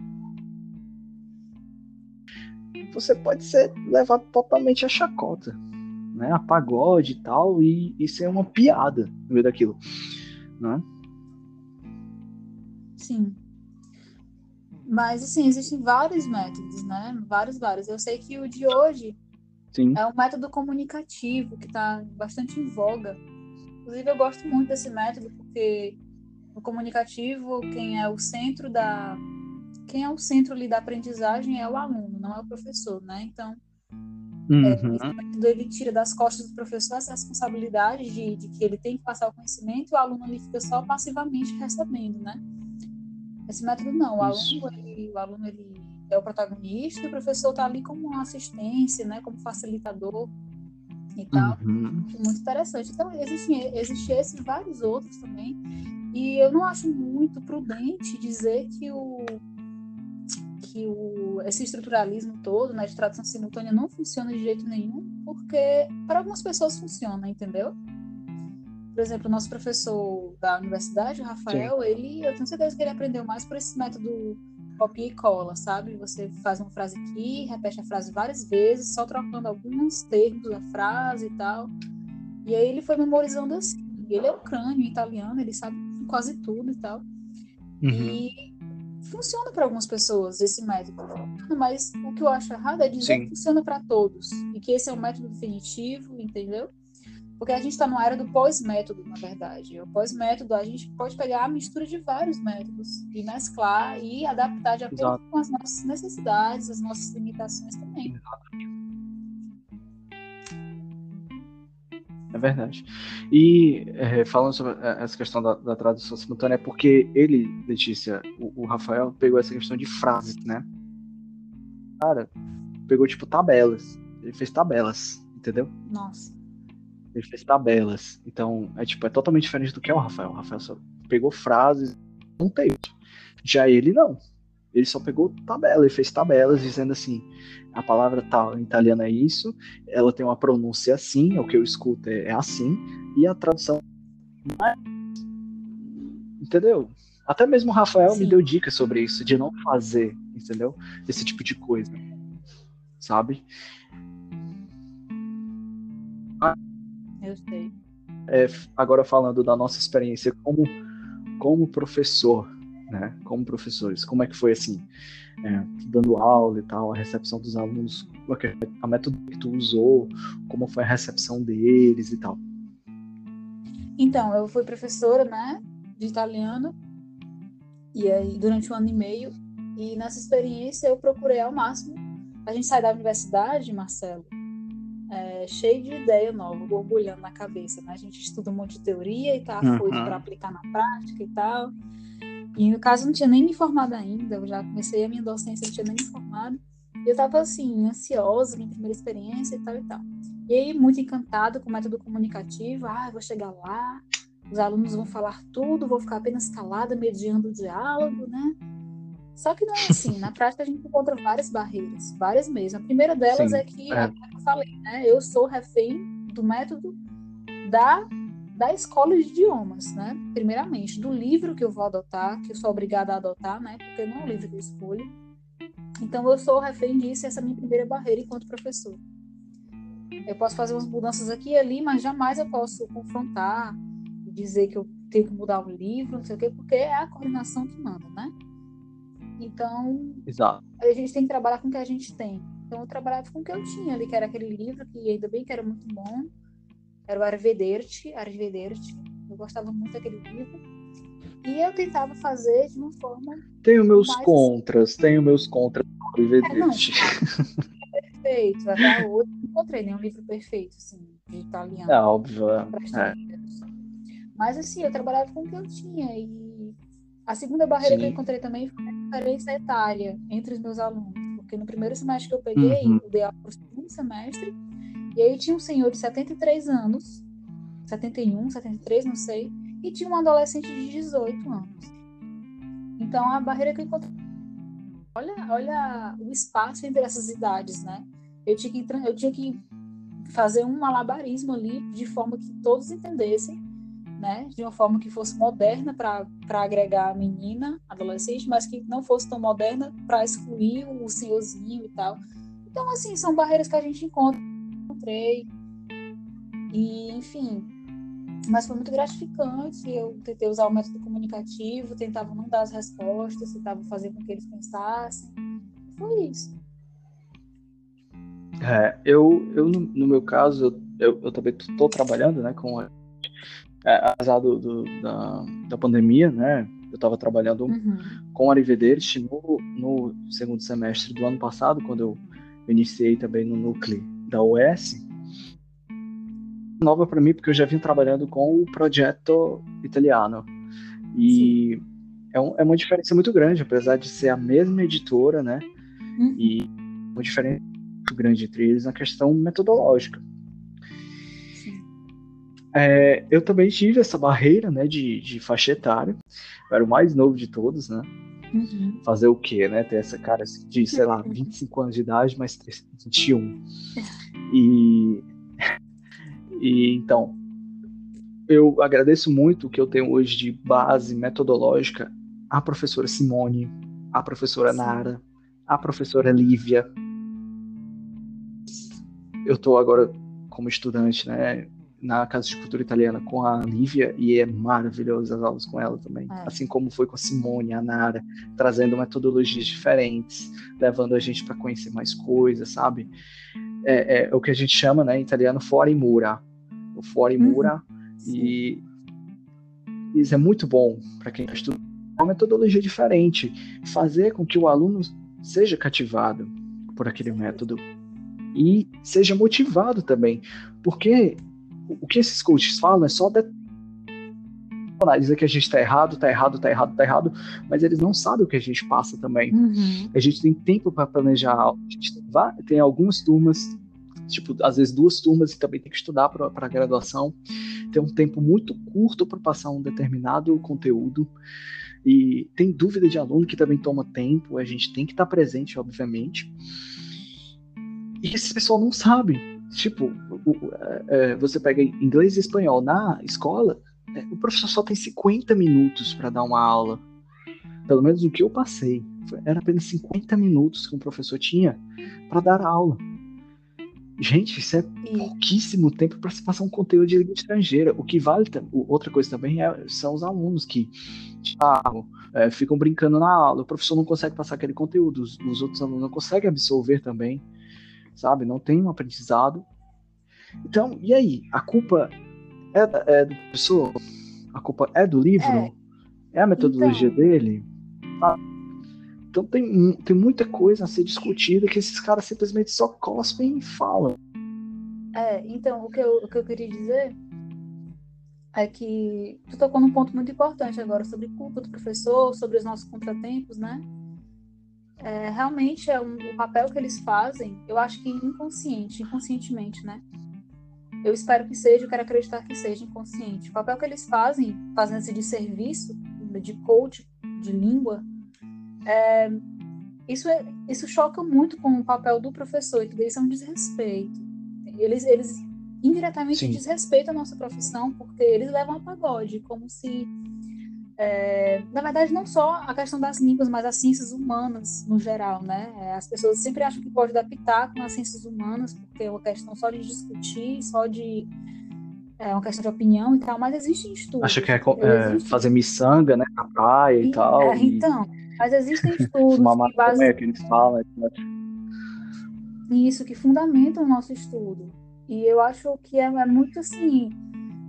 você pode ser levado totalmente a chacota, né? A pagode e tal, e, e ser uma piada no meio daquilo, né? Sim. Mas, assim, existem vários métodos, né? Vários, vários. Eu sei que o de hoje Sim. é um método comunicativo que está bastante em voga. Inclusive, eu gosto muito desse método porque no comunicativo, quem é o centro da quem é o centro ali da aprendizagem é o aluno, não é o professor, né? Então, uhum. é, ele tira das costas do professor essa responsabilidade de, de que ele tem que passar o conhecimento e o aluno ali fica só passivamente recebendo, né? Esse método não, o aluno, ele, o aluno ele é o protagonista e o professor está ali como uma assistência, né, como facilitador e tal. Uhum. Muito interessante. Então, existem existe esses vários outros também. E eu não acho muito prudente dizer que o que o, esse estruturalismo todo, né, de tradução simultânea, não funciona de jeito nenhum, porque para algumas pessoas funciona, entendeu? Por exemplo, o nosso professor da universidade, o Rafael, Sim. ele, eu tenho certeza que ele aprendeu mais por esse método copia e cola, sabe? Você faz uma frase aqui, repete a frase várias vezes, só trocando alguns termos da frase e tal. E aí ele foi memorizando assim. Ele é um crânio italiano, ele sabe quase tudo e tal. Uhum. E funciona para algumas pessoas esse método, mas o que eu acho errado é dizer Sim. que funciona para todos e que esse é o método definitivo, entendeu? Porque a gente está numa era do pós-método, na verdade. O pós-método, a gente pode pegar a mistura de vários métodos e mesclar e adaptar de acordo Exato. com as nossas necessidades, as nossas limitações também. É verdade. E é, falando sobre é, essa questão da, da, tradução simultânea, é porque ele, Letícia, o, o, Rafael, pegou essa questão de frases, né? Cara, pegou tipo tabelas. Ele fez tabelas, entendeu? Nossa. Ele fez tabelas. Então, é tipo, é totalmente diferente do que é o Rafael. O Rafael só pegou frases, um texto. Já ele não. Ele só pegou tabela, ele fez tabelas dizendo assim: a palavra tal em italiano é isso, ela tem uma pronúncia assim, o que eu escuto é, é assim, e a tradução. É... Entendeu? Até mesmo o Rafael Sim. me deu dicas sobre isso, de não fazer, entendeu? Esse tipo de coisa. Sabe? Eu sei. É, agora falando da nossa experiência como, como professor, né? Como professores, como é que foi assim, é, dando aula e tal, a recepção dos alunos, a método que tu usou, como foi a recepção deles e tal? Então, eu fui professora, né, de italiano, e aí durante um ano e meio, e nessa experiência eu procurei ao máximo. A gente sai da universidade, Marcelo, é, cheio de ideia nova, borbulhando na cabeça, né? A gente estuda um monte de teoria e tá uhum. para aplicar na prática e tal. E no caso, não tinha nem me formado ainda, eu já comecei a minha docência, não tinha nem me formado. E eu estava assim, ansiosa, minha primeira experiência e tal e tal. E aí, muito encantada com o método comunicativo, ah, vou chegar lá, os alunos vão falar tudo, vou ficar apenas calada, mediando o diálogo, né? Só que não é assim, na prática a gente encontra várias barreiras, várias mesmo. A primeira delas Sim, é que, é. como eu falei, né? Eu sou refém do método da da escola de idiomas, né? Primeiramente, do livro que eu vou adotar, que eu sou obrigada a adotar, né? Porque não é um livro que eu escolho. Então, eu sou refém disso, essa é a minha primeira barreira enquanto professor. Eu posso fazer umas mudanças aqui e ali, mas jamais eu posso confrontar e dizer que eu tenho que mudar o livro, não sei o quê, porque é a coordenação que manda, né? Então, Exato. a gente tem que trabalhar com o que a gente tem. Então, eu trabalhava com o que eu tinha ali, que era aquele livro, que ainda bem que era muito bom, era o Arvederte, Arvederte. Eu gostava muito daquele livro. E eu tentava fazer de uma forma. Tenho meus mais... contras, tenho meus contras com Arvederte. É, perfeito, até hoje não encontrei nenhum livro perfeito, assim, de italiano. É óbvio. É. Mas assim, eu trabalhava com o que eu tinha. E a segunda barreira Sim. que eu encontrei também foi diferença etária entre os meus alunos. Porque no primeiro semestre que eu peguei, uhum. eu dei aula para o segundo semestre, e aí tinha um senhor de 73 anos, 71, 73, não sei, e tinha um adolescente de 18 anos. Então a barreira que eu encontrei. Olha, olha o espaço entre essas idades, né? Eu tinha que, eu tinha que fazer um malabarismo ali de forma que todos entendessem, né? De uma forma que fosse moderna para agregar a menina, adolescente, mas que não fosse tão moderna para excluir o senhorzinho e tal. Então, assim, são barreiras que a gente encontra encontrei. E, enfim, mas foi muito gratificante. Eu tentei usar o método comunicativo, tentava não dar as respostas, tentava fazer com que eles pensassem. Foi isso. É, eu, eu no, no meu caso, eu, eu também estou trabalhando, né, com é, apesar do, do, da, da pandemia, né, eu estava trabalhando uhum. com Arrivederci no, no segundo semestre do ano passado, quando eu iniciei também no núcleo da US, nova para mim porque eu já vim trabalhando com o projeto italiano. E é, um, é, uma diferença muito grande, apesar de ser a mesma editora, né? Uhum. E uma diferença muito grande entre eles na questão metodológica. É, eu também tive essa barreira, né, de, de faixa etária. Eu era o mais novo de todos, né? Uhum. Fazer o quê, né? Ter essa cara de, sei lá, 25 anos de idade, mas 21. E, e então, eu agradeço muito o que eu tenho hoje de base metodológica a professora Simone, a professora Nara, a professora Lívia. Eu estou agora como estudante, né, na Casa de Cultura Italiana com a Lívia e é maravilhoso as aulas com ela também. É. Assim como foi com a Simone, a Nara, trazendo metodologias diferentes, levando a gente para conhecer mais coisas, sabe? É, é, o que a gente chama, né, em italiano, fuori mura. O fuori uhum. mura. Uhum. E isso é muito bom para quem está estudando uma metodologia diferente, fazer com que o aluno seja cativado por aquele método e seja motivado também, porque o que esses coaches falam é só dizer que a gente está errado, está errado, está errado, está errado, mas eles não sabem o que a gente passa também. Uhum. A gente tem tempo para planejar aula, a gente tem algumas turmas, tipo, às vezes duas turmas e também tem que estudar para a graduação. Tem um tempo muito curto para passar um determinado conteúdo. E tem dúvida de aluno que também toma tempo, a gente tem que estar tá presente, obviamente. E esse pessoal não sabe. Tipo, o, o, é, você pega inglês e espanhol na escola, é, o professor só tem 50 minutos para dar uma aula. Pelo menos o que eu passei. Era apenas 50 minutos que um professor tinha para dar aula. Gente, isso é pouquíssimo tempo para se passar um conteúdo de língua estrangeira. O que vale, outra coisa também, é, são os alunos que tipo, é, ficam brincando na aula. O professor não consegue passar aquele conteúdo, os, os outros alunos não conseguem absorver também, sabe? Não tem um aprendizado. Então, e aí? A culpa é, é do professor? A culpa é do livro? É, é a metodologia então... dele? Ah, então tem, tem muita coisa a ser discutida que esses caras simplesmente só cospem e falam. É, então, o que eu, o que eu queria dizer é que tu tocou num ponto muito importante agora sobre culpa do professor, sobre os nossos contratempos, né? É, realmente é um, o papel que eles fazem, eu acho que inconsciente, inconscientemente, né? Eu espero que seja, eu quero acreditar que seja inconsciente. O papel que eles fazem, fazendo esse de serviço, de coach, de língua, é, isso, é, isso choca muito com o papel do professor, que eles um desrespeito. Eles, eles indiretamente Sim. desrespeitam a nossa profissão, porque eles levam a pagode, como se. É, na verdade, não só a questão das línguas, mas as ciências humanas no geral, né? É, as pessoas sempre acham que pode dar pitaco nas ciências humanas, porque é uma questão só de discutir, só de é uma questão de opinião e tal, mas existem estudos. Acha que é, é fazer miçanga, né, na praia e, e tal. É, e... Então, mas existem estudos Uma que, base... que eles falam. Isso, que fundamentam o nosso estudo. E eu acho que é, é, muito assim,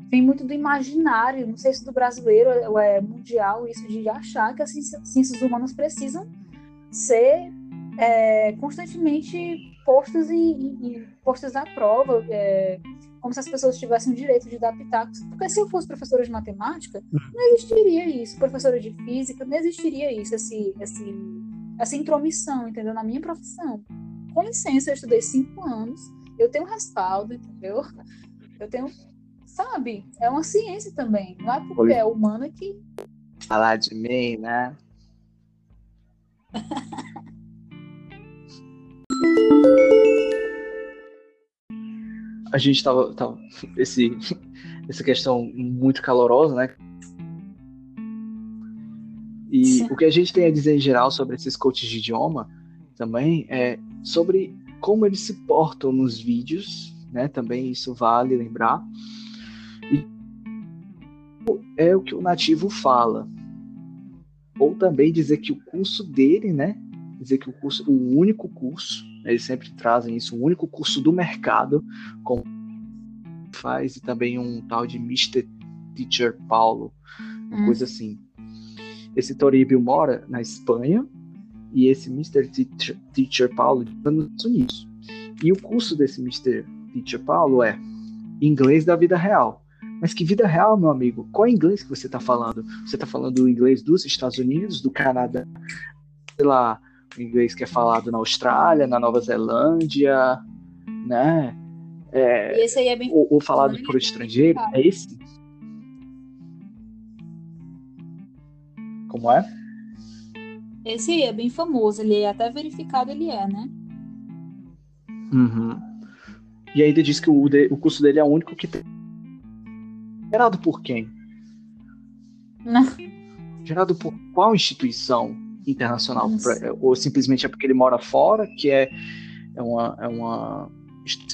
vem muito do imaginário, não sei se do brasileiro ou é mundial, isso de achar que as ciências humanas precisam ser é, constantemente postas, em, em, postas à prova, é, como se as pessoas tivessem o direito de dar pitacos. Porque se eu fosse professora de matemática, uhum. não existiria isso. Professora de física, não existiria isso, esse, esse, essa intromissão, entendeu? Na minha profissão. Com licença, eu estudei cinco anos, eu tenho respaldo, entendeu? Eu tenho, sabe? É uma ciência também. Não é porque é humana que. Falar de mim, né? a gente tava, tava esse, essa questão muito calorosa, né? E Sim. o que a gente tem a dizer em geral sobre esses coaches de idioma também é sobre como eles se portam nos vídeos, né? Também isso vale lembrar. É o que o nativo fala. Ou também dizer que o curso dele, né? Dizer que o curso, o único curso eles sempre trazem isso, o único curso do mercado, como faz, e também um tal de Mr. Teacher Paulo, uma hum. coisa assim. Esse Toribio mora na Espanha e esse Mr. Teacher, Teacher Paulo está nos Estados Unidos. E o curso desse Mr. Teacher Paulo é inglês da vida real. Mas que vida real, meu amigo? Qual é inglês que você está falando? Você está falando o inglês dos Estados Unidos, do Canadá, sei lá, o inglês que é falado na Austrália, na Nova Zelândia, né? É, e esse aí é bem ou, ou falado por estrangeiro, é esse? Como é? Esse aí é bem famoso, ele é até verificado, ele é, né? Uhum. E ainda diz que o, o curso dele é o único que tem. Gerado por quem? Não. Gerado por qual instituição? internacional, pra, ou simplesmente é porque ele mora fora, que é, é uma, é uma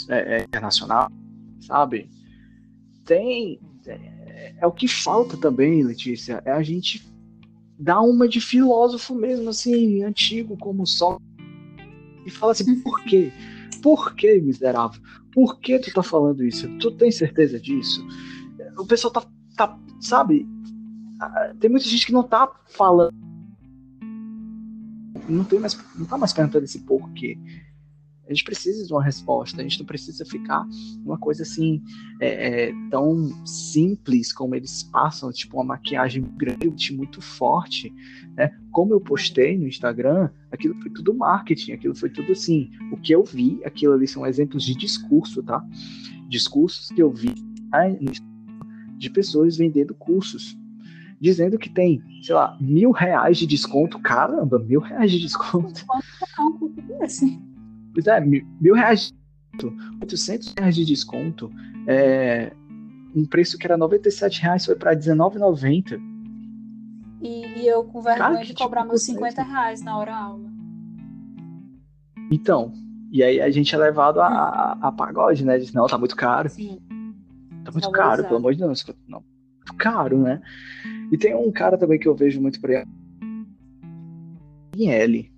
é, é internacional, sabe? tem. É, é, o que falta também, Letícia, é a gente dar uma de filósofo mesmo, assim, antigo, como só. E fala assim, por quê? Por que, miserável? Por que tu tá falando isso? Tu tem certeza disso? O pessoal tá, tá sabe? Tem muita gente que não tá falando. Não, tem mais, não tá mais perguntando esse porquê. A gente precisa de uma resposta, a gente não precisa ficar uma coisa assim é, é, tão simples como eles passam, tipo uma maquiagem grande, muito forte. Né? Como eu postei no Instagram, aquilo foi tudo marketing, aquilo foi tudo assim. O que eu vi, aquilo ali são exemplos de discurso, tá? Discursos que eu vi de pessoas vendendo cursos dizendo que tem, sei lá, mil reais de desconto. Caramba, mil reais de desconto. Pois é, mil, mil reais, 800 reais de desconto, é, um preço que era 97 reais foi para 19,90. E, e eu com vergonha Cara, de tipo cobrar meus 50 reais na hora aula. Então, e aí a gente é levado a, a, a pagode, né? Diz, não, tá muito caro. Sim. Muito caro, pelo amor de Deus. Não, muito caro, né? E tem um cara também que eu vejo muito por aí. PNL.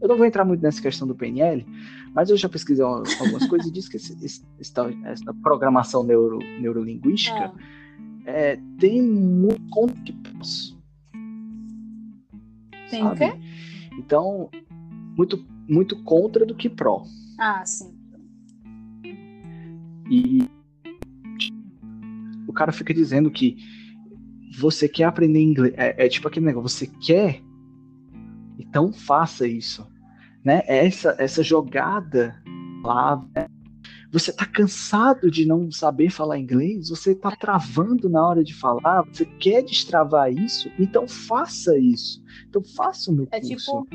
Eu não vou entrar muito nessa questão do PNL, mas eu já pesquisei algumas coisas e diz que esse, esse, essa programação neuro, neurolinguística é. É, tem muito contra que Tem sabe? o quê? Então, muito, muito contra do que pró. Ah, sim. E cara fica dizendo que você quer aprender inglês. É, é tipo aquele negócio, você quer, então faça isso né? Essa essa jogada lá, né? você está cansado de não saber falar inglês, você está travando na hora de falar, você quer destravar isso, então faça isso. Então faça o meu é curso. Tipo,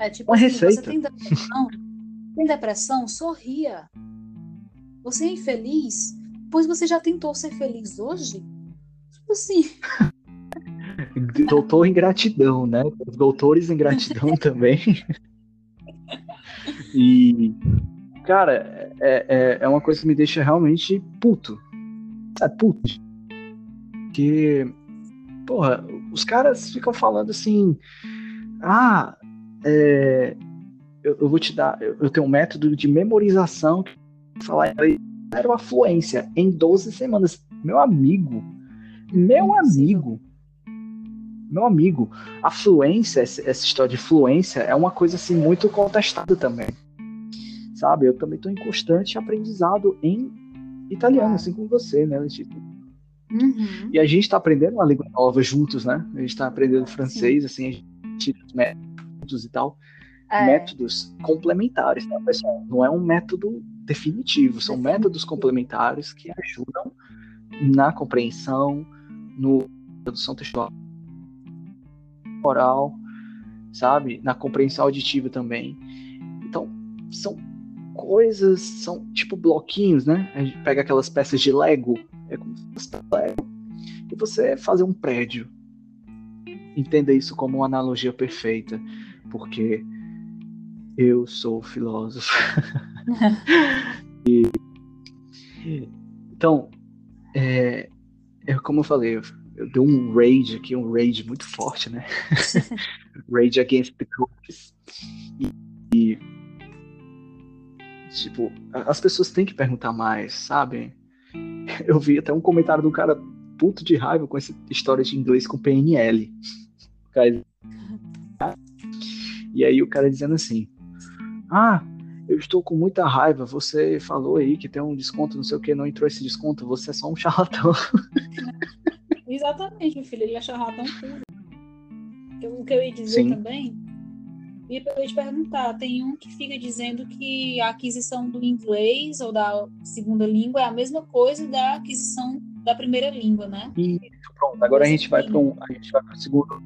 é tipo, uma assim, receita. Você tem depressão, tem depressão, sorria. Você é infeliz, pois você já tentou ser feliz hoje? Tipo assim. doutor em gratidão, né? Os doutores em gratidão também. e, cara, é, é, é, uma coisa que me deixa realmente puto. É puto. Porque, porra, os caras ficam falando assim: ah, é, eu, eu, vou te dar, eu, eu, tenho um método de memorização que falar uma fluência em 12 semanas. Meu amigo, meu amigo, meu amigo, a fluência, essa história de fluência é uma coisa assim muito contestada também. Sabe? Eu também estou em constante aprendizado em italiano, assim como você, né, Letícia? Uhum. E a gente está aprendendo uma língua nova juntos, né? A gente está aprendendo francês, Sim. assim, a gente métodos e tal. É. Métodos complementares, tá, pessoal? Não é um método definitivo, são métodos complementares que ajudam na compreensão, no tradução textual oral, sabe? Na compreensão auditiva também. Então, são coisas, são tipo bloquinhos, né? A gente pega aquelas peças de Lego, é como se fosse Lego, e você fazer um prédio. Entenda isso como uma analogia perfeita, porque eu sou filósofo. e, então, é, é como eu falei, eu eu dei um rage aqui, um rage muito forte, né? rage against the cookies. E, e, tipo, as pessoas têm que perguntar mais, sabe? Eu vi até um comentário do cara puto de raiva com essa história de inglês com PNL. E aí o cara dizendo assim: Ah, eu estou com muita raiva. Você falou aí que tem um desconto, não sei o que, não entrou esse desconto. Você é só um charlatão. Exatamente, meu filho, ele é charlatão puro. O que eu ia dizer Sim. também, eu ia te perguntar, tem um que fica dizendo que a aquisição do inglês ou da segunda língua é a mesma coisa da aquisição da primeira língua, né? Isso, pronto. Agora a gente vai para um, a gente vai para o segundo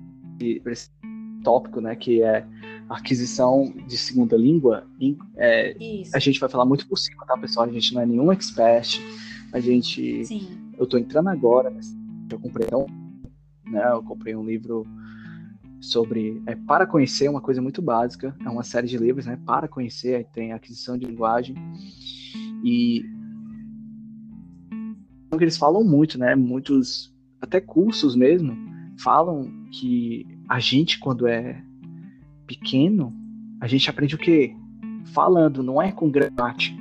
tópico, né, que é aquisição de segunda língua. É, a gente vai falar muito por cima, tá, pessoal? A gente não é nenhum expert. A gente, Sim. eu tô entrando agora eu comprei um, né, eu comprei um livro sobre é, para conhecer uma coisa muito básica é uma série de livros né para conhecer tem aquisição de linguagem e que eles falam muito, né? Muitos, até cursos mesmo, falam que a gente, quando é pequeno, a gente aprende o quê? Falando, não é com gramática.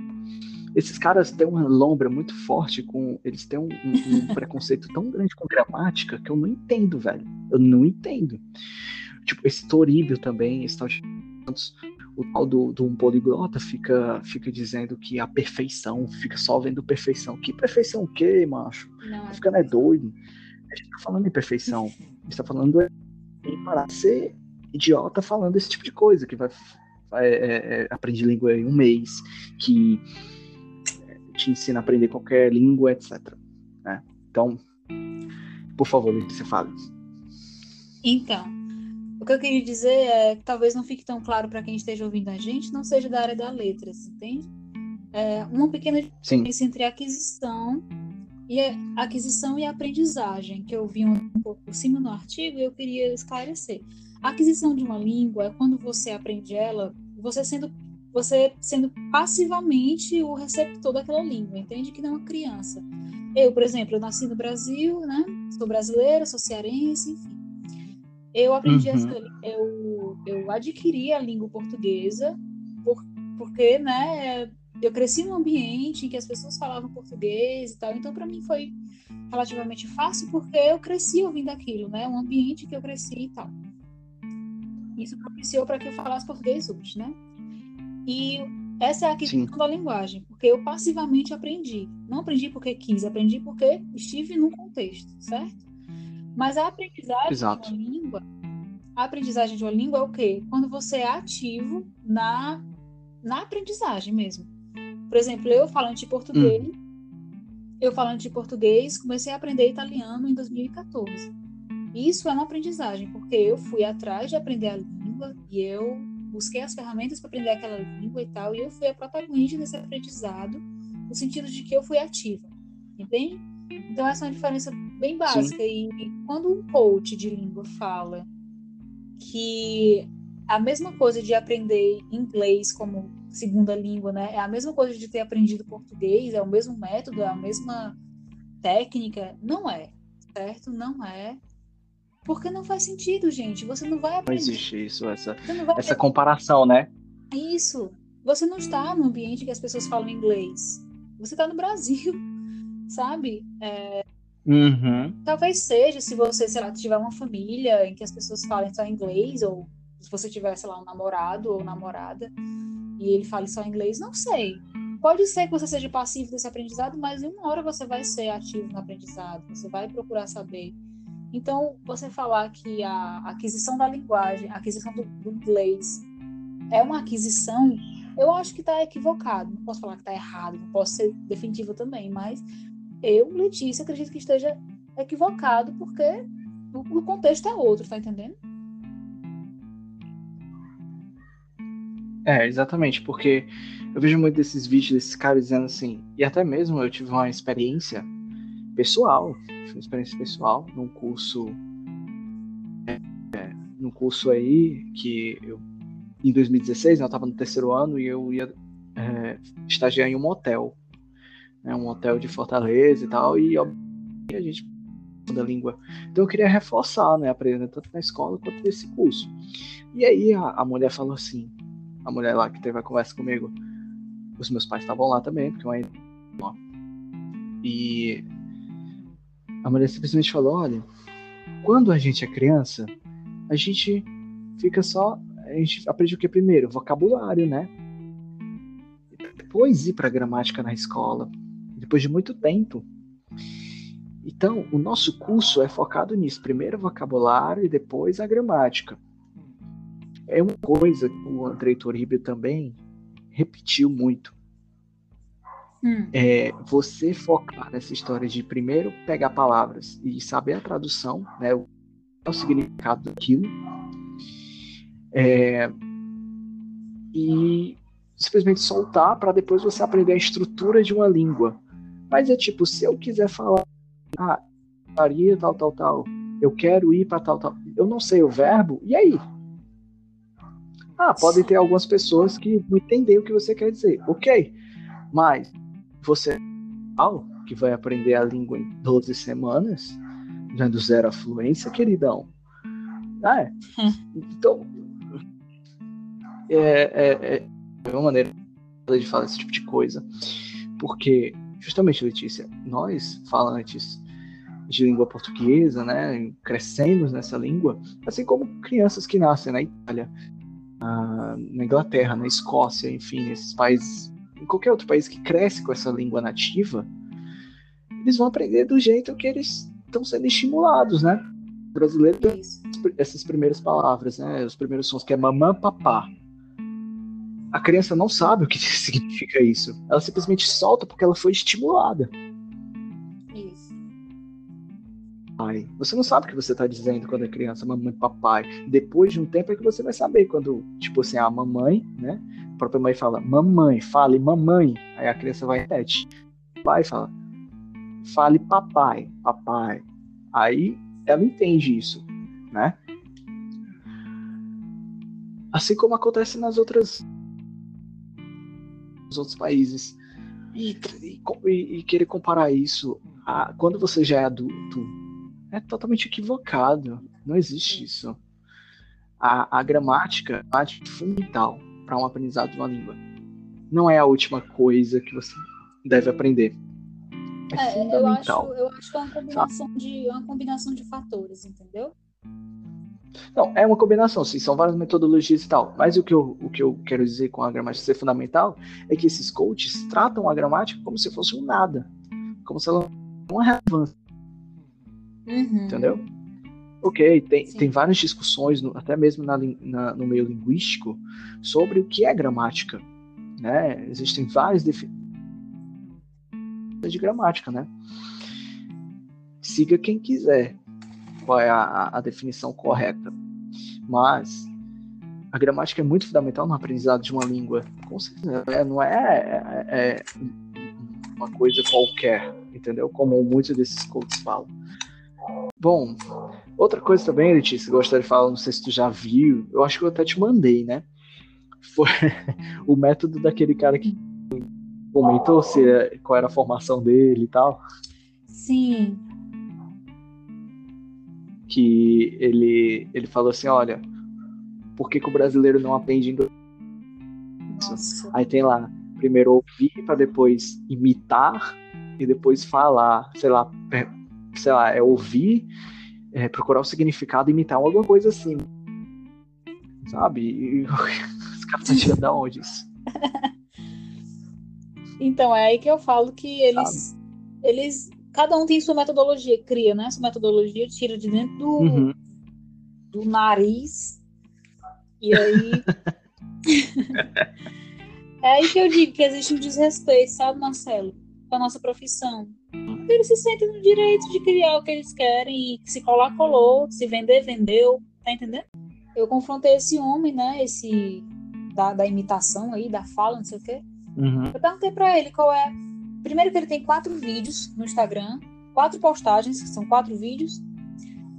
Esses caras têm uma lombra muito forte com. Eles têm um, um, um preconceito tão grande com gramática que eu não entendo, velho. Eu não entendo. Tipo, esse Toríbio também, esse tal de o tal do, do um poliglota fica, fica dizendo que a perfeição, fica só vendo perfeição. Que perfeição o quê, macho? Não, é Ficando é doido. A gente tá falando em perfeição. A gente tá falando em parar de ser idiota falando esse tipo de coisa, que vai, vai é, é, aprender língua em um mês, que te ensina a aprender qualquer língua, etc. Né? Então, por favor, você fale. Então, o que eu queria dizer é que talvez não fique tão claro para quem esteja ouvindo a gente, não seja da área da letras, entende? É uma pequena diferença entre aquisição e aquisição e aprendizagem, que eu vi um, um pouco por cima no artigo e eu queria esclarecer. A aquisição de uma língua é quando você aprende ela, você sendo você sendo passivamente o receptor daquela língua, entende? Que não é uma criança. Eu, por exemplo, eu nasci no Brasil, né? Sou brasileira, sou cearense, enfim. Eu aprendi uhum. essa, eu, eu adquiri a língua portuguesa por, porque, né, eu cresci num ambiente em que as pessoas falavam português e tal, então para mim foi relativamente fácil porque eu cresci ouvindo aquilo, né, um ambiente que eu cresci e tal. Isso propiciou para que eu falasse português hoje, né? E essa é a questão Sim. da linguagem, porque eu passivamente aprendi. Não aprendi porque quis, aprendi porque estive num contexto, certo? Mas a aprendizagem Exato. de uma língua, a aprendizagem de uma língua é o quê? Quando você é ativo na, na aprendizagem mesmo. Por exemplo, eu falando de português, hum. eu falando de português, comecei a aprender italiano em 2014. Isso é uma aprendizagem, porque eu fui atrás de aprender a língua e eu busquei as ferramentas para aprender aquela língua e tal, e eu fui a protagonista desse aprendizado, no sentido de que eu fui ativa, entende? Então essa é uma diferença bem básica. Sim. E quando um coach de língua fala que a mesma coisa de aprender inglês como segunda língua, né? É a mesma coisa de ter aprendido português, é o mesmo método, é a mesma técnica, não é, certo? Não é. Porque não faz sentido, gente. Você não vai aprender. Não existe isso, essa, essa comparação, né? Isso. Você não está no ambiente que as pessoas falam inglês. Você está no Brasil, sabe? É, Uhum. Talvez seja se você, sei lá, tiver uma família em que as pessoas falem só inglês, ou se você tiver, sei lá, um namorado ou namorada e ele fale só inglês, não sei. Pode ser que você seja passivo desse aprendizado, mas em uma hora você vai ser ativo no aprendizado, você vai procurar saber. Então, você falar que a aquisição da linguagem, a aquisição do, do inglês é uma aquisição, eu acho que está equivocado. Não posso falar que está errado, não posso ser definitiva também, mas eu, Letícia, acredito que esteja equivocado, porque o, contexto é outro, tá entendendo? É, exatamente, porque eu vejo muito desses vídeos desses caras dizendo assim, e até mesmo eu tive uma experiência pessoal, experiência pessoal num curso, é, num curso aí que eu, em 2016, né, eu estava no terceiro ano e eu ia é, estagiar em um hotel né, um hotel de Fortaleza e tal, e a gente da língua. Então eu queria reforçar, né, aprendendo tanto na escola quanto nesse curso. E aí a, a, mulher falou assim, a mulher lá que teve a conversa comigo, os meus pais estavam lá também, porque eu ainda e a mulher simplesmente falou, olha, quando a gente é criança, a gente fica só, a gente aprende o que primeiro? Vocabulário, né? Depois ir para gramática na escola, depois de muito tempo. Então, o nosso curso é focado nisso. Primeiro o vocabulário e depois a gramática. É uma coisa que o Andrei Toribio também repetiu muito. Hum. É você focar nessa história de primeiro pegar palavras e saber a tradução, né, o, o significado daquilo, é, e simplesmente soltar para depois você aprender a estrutura de uma língua. Mas é tipo, se eu quiser falar, ah, faria tal, tal, tal, eu quero ir para tal, tal, eu não sei o verbo, e aí? Ah, podem ter algumas pessoas que não entendem o que você quer dizer, ok, mas você que vai aprender a língua em 12 semanas, já do zero à fluência, queridão. Ah, é. Então, é, é, é uma maneira de falar esse tipo de coisa. Porque, justamente, Letícia, nós, falantes de língua portuguesa, né, crescemos nessa língua, assim como crianças que nascem na Itália, na Inglaterra, na Escócia, enfim, esses países, em qualquer outro país que cresce com essa língua nativa, eles vão aprender do jeito que eles estão sendo estimulados, né? O brasileiro tem essas primeiras palavras, né? Os primeiros sons que é mamã, papá. A criança não sabe o que significa isso. Ela simplesmente solta porque ela foi estimulada. Papai. Você não sabe o que você está dizendo quando é criança, mamãe, papai. Depois de um tempo é que você vai saber quando, tipo assim, a mamãe, né? A própria mãe fala, mamãe, fale mamãe. Aí a criança vai repete. O pai fala, fale papai, papai. Aí ela entende isso, né? Assim como acontece nas outras nos outros países. E, e, e, querer comparar isso a quando você já é adulto é totalmente equivocado. Não existe isso. A, a gramática é fundamental para um aprendizado de uma língua. Não é a última coisa que você deve aprender. É, é eu acho, eu acho que é uma combinação, de, é uma combinação de fatores, entendeu? Não, é uma combinação, sim, são várias metodologias e tal. Mas o que, eu, o que eu quero dizer com a gramática ser fundamental é que esses coaches tratam a gramática como se fosse um nada, como se ela não uma relevância. Uhum. Entendeu? Ok, tem, tem várias discussões, até mesmo na, na, no meio linguístico, sobre o que é gramática. Né? Existem várias definições de gramática, né? Siga quem quiser qual é a, a definição correta. Mas a gramática é muito fundamental no aprendizado de uma língua. Com certeza, né? não é, é, é uma coisa qualquer, entendeu? Como muitos desses coaches falam. Bom, outra coisa também, Letícia, que eu gostaria de falar, não sei se tu já viu, eu acho que eu até te mandei, né? Foi o método daquele cara que comentou se, é, qual era a formação dele e tal. Sim. Que ele, ele falou assim, olha, por que, que o brasileiro não aprende inglês? Aí tem lá, primeiro ouvir para depois imitar e depois falar, sei lá, sei lá, é ouvir, é, procurar o significado, imitar alguma coisa assim. Sabe? E, os caras estão tirando da onde isso? então, é aí que eu falo que eles. Eles. Cada um tem sua metodologia, cria, né? Sua metodologia tira de dentro do, uhum. do nariz. E aí. é aí que eu digo que existe um desrespeito, sabe, Marcelo? Com a nossa profissão eles se sentem no direito de criar o que eles querem e se colar, colou, se vender, vendeu, tá entendendo? Eu confrontei esse homem, né, esse da, da imitação aí, da fala, não sei o quê. Uhum. Eu perguntei pra ele qual é. Primeiro que ele tem quatro vídeos no Instagram, quatro postagens, que são quatro vídeos,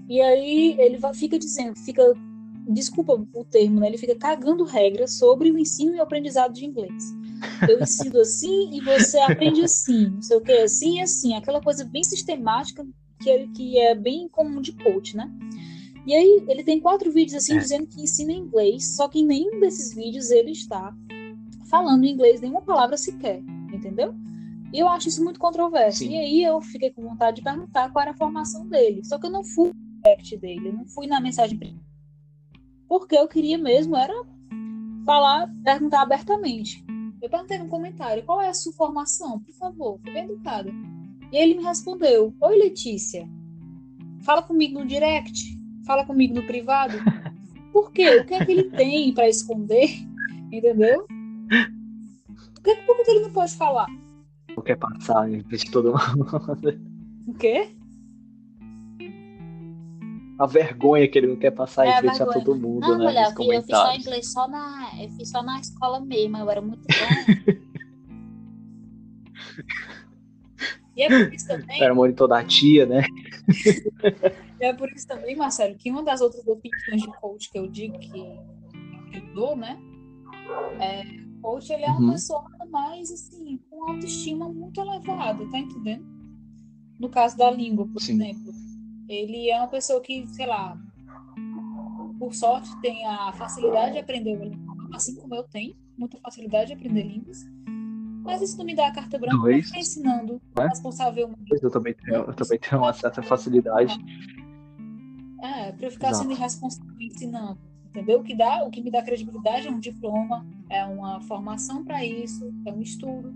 e aí ele fica dizendo, fica, desculpa o termo, né, ele fica cagando regras sobre o ensino e o aprendizado de inglês eu ensino assim e você aprende assim, não sei o que, assim e assim, aquela coisa bem sistemática que é, que é bem comum de coach, né? E aí ele tem quatro vídeos assim é. dizendo que ensina inglês, só que em nenhum desses vídeos ele está falando inglês nenhuma palavra sequer, entendeu? E eu acho isso muito controverso. Sim. E aí eu fiquei com vontade de perguntar qual era a formação dele. Só que eu não fui no direct dele, eu não fui na mensagem porque eu queria mesmo era falar, perguntar abertamente. Eu perguntei no comentário, qual é a sua formação? Por favor, fui bem educada. E ele me respondeu, oi Letícia, fala comigo no direct, fala comigo no privado. Por quê? O que é que ele tem para esconder? Entendeu? Por que, por que ele não pode falar? Não quer passar de todo mundo. O quê? A vergonha que ele não quer passar é, em frente a, a todo mundo, não, né? Mulher, eu, fiz só inglês só na, eu fiz só na escola mesmo, eu era muito bom. e é por isso também. Era monitor da tia, né? é por isso também, Marcelo, que uma das outras definições de coach que eu digo que, que eu dou, né? É, coach ele é uma uhum. pessoa mais assim, com autoestima muito elevada, tá entendendo? no caso da língua, por Sim. exemplo, ele é uma pessoa que, sei lá, por sorte tem a facilidade de aprender o alemão, assim como eu tenho, muita facilidade de aprender línguas. Mas isso não me dá a carta branca para ficar ensinando Né? responsavelmente. Pois eu também tenho, eu também tenho uma certa facilidade. É, para eu ficar Exato. sendo irresponsável ensinando. Entendeu? O que, dá, o que me dá credibilidade é um diploma, é uma formação para isso, é um estudo.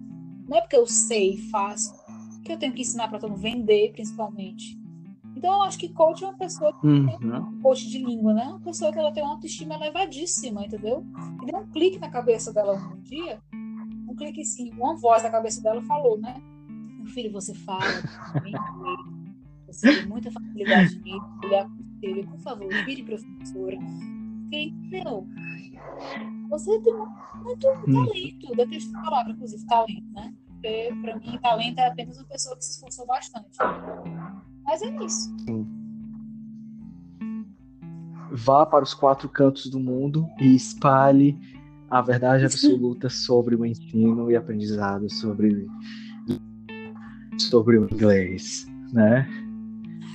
Não é porque eu sei e faço que eu tenho que ensinar para todo mundo vender, principalmente. Então, eu acho que coach é uma pessoa, Uhum. coach de língua, né? Uma pessoa que ela tem uma autoestima elevadíssima, entendeu? E deu um clique na cabeça dela um dia, um clique assim, uma voz na cabeça dela falou, né? Meu filho, você fala você tem muita facilidade nisso, ele aconselha, por favor, vire professora. Porque, meu, você tem muito Hum. talento, detesto a palavra, inclusive, talento, né? Porque, pra mim, talento é apenas uma pessoa que se esforçou bastante. Mas é isso. Vá para os quatro cantos do mundo e espalhe a verdade absoluta sobre o ensino e aprendizado sobre, sobre o inglês, né?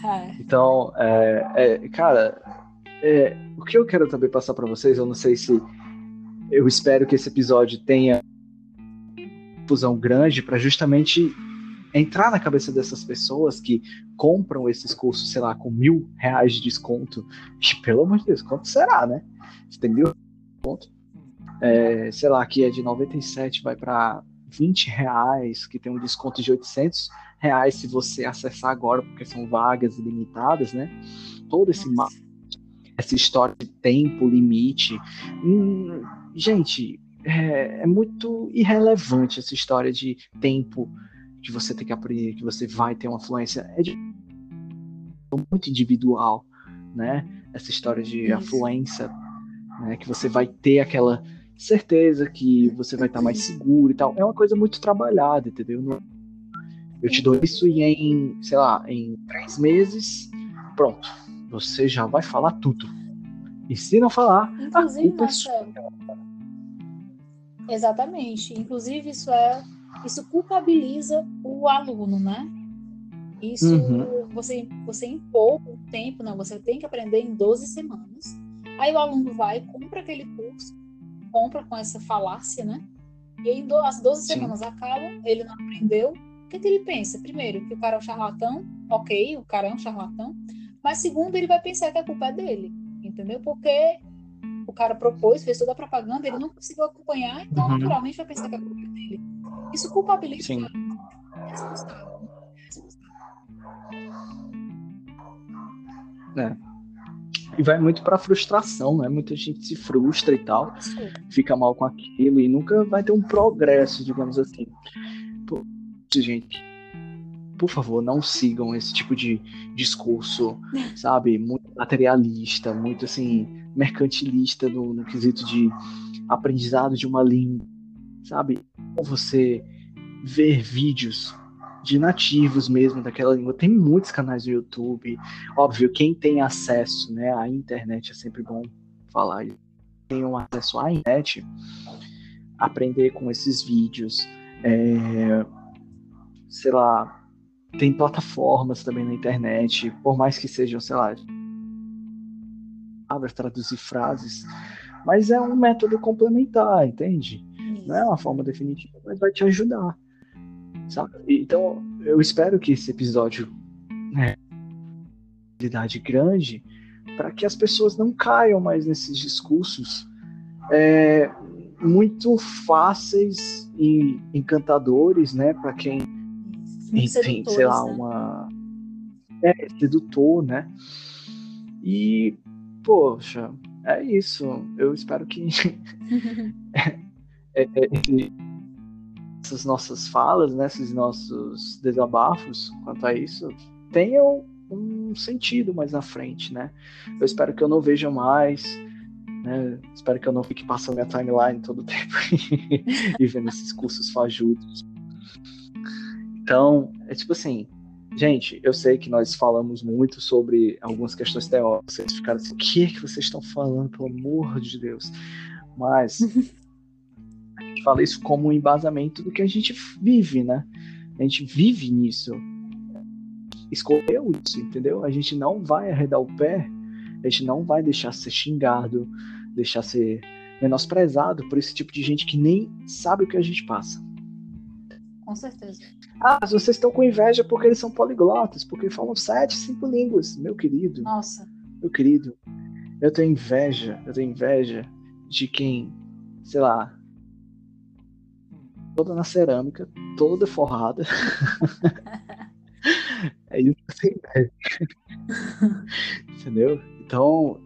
É. Então, é, é, cara, é, o que eu quero também passar para vocês, eu não sei se eu espero que esse episódio tenha fusão grande para justamente entrar na cabeça dessas pessoas que compram esses cursos, sei lá, com mil reais de desconto. E, pelo amor de Deus, quanto será, né? Se tem mil reais de desconto, é, sei lá, que é de 97, vai para 20 reais, que tem um desconto de 800 reais se você acessar agora, porque são vagas limitadas, né? Todo esse ma- essa história de tempo, limite. Hum, gente, é, é muito irrelevante essa história de tempo que você tem que aprender, que você vai ter uma fluência. É de- muito individual, né? Essa história de Isso. afluência, né? Que você vai ter aquela certeza que você vai estar mais seguro e tal. É uma coisa muito trabalhada, entendeu? Eu te dou isso e em, sei lá, em três meses, pronto. Você já vai falar tudo. E se não falar, a Inclusive, culpa é sua. Marcelo. Exatamente. Inclusive, isso é. Isso culpabiliza o aluno, né? Isso Uhum. você, você impor o tempo, não, você tem que aprender em 12 semanas. Aí o aluno vai, compra aquele curso, compra com essa falácia, né? E aí as 12 Sim. semanas acabam, ele não aprendeu. O que, que ele pensa? Primeiro, que o cara é um charlatão, ok, o cara é um charlatão. Mas segundo, ele vai pensar que a culpa é dele, entendeu? Porque o cara propôs, fez toda a propaganda, ele não conseguiu acompanhar, então Uhum. naturalmente vai pensar que a culpa é dele. Isso culpabiliza Sim. o responsável? É. E vai muito pra frustração, né? Muita gente se frustra e tal, Isso. fica mal com aquilo e nunca vai ter um progresso, digamos assim. Pô, gente, por favor, não sigam esse tipo de discurso, sabe? Muito materialista, muito assim, mercantilista no, no quesito de aprendizado de uma língua, sabe? Você ver vídeos de nativos mesmo daquela língua. Tem muitos canais no YouTube. Óbvio, quem tem acesso né, à internet é sempre bom falar. Tem um acesso à internet, aprender com esses vídeos. É, sei lá, tem plataformas também na internet, por mais que sejam, sei lá, palavras, traduzir frases, mas é um método complementar, entende? Não é uma forma definitiva, mas vai te ajudar. Sabe? Então, eu espero que esse episódio né, habilidade grande para que as pessoas não caiam mais nesses discursos é, muito fáceis e encantadores, né, para quem tem, sei lá, né? uma é sedutor, né? E poxa, é isso. Eu espero que é, é, essas nossas falas, né, esses nossos desabafos quanto a isso tenham um sentido mais na frente, né? Eu espero que eu não veja mais, né? Espero que eu não fique passando minha timeline todo o tempo e vendo esses cursos fajutos. Então, é tipo assim, gente, eu sei que nós falamos muito sobre algumas questões teóricas, vocês ficaram assim, o que é que vocês estão falando, pelo amor de Deus? Mas gente fala isso como um embasamento do que a gente vive, né? A gente vive nisso. escolheu isso, entendeu? A gente não vai arredar o pé, a gente não vai deixar ser xingado, deixar ser menosprezado por esse tipo de gente que nem sabe o que a gente passa. Com certeza. Ah, mas vocês estão com inveja porque eles são poliglotas, porque falam sete, cinco línguas, meu querido. Nossa. Meu querido, eu tenho inveja, eu tenho inveja de quem, sei lá, toda na cerâmica, toda forrada. é isso que tenho inveja. Entendeu? Então.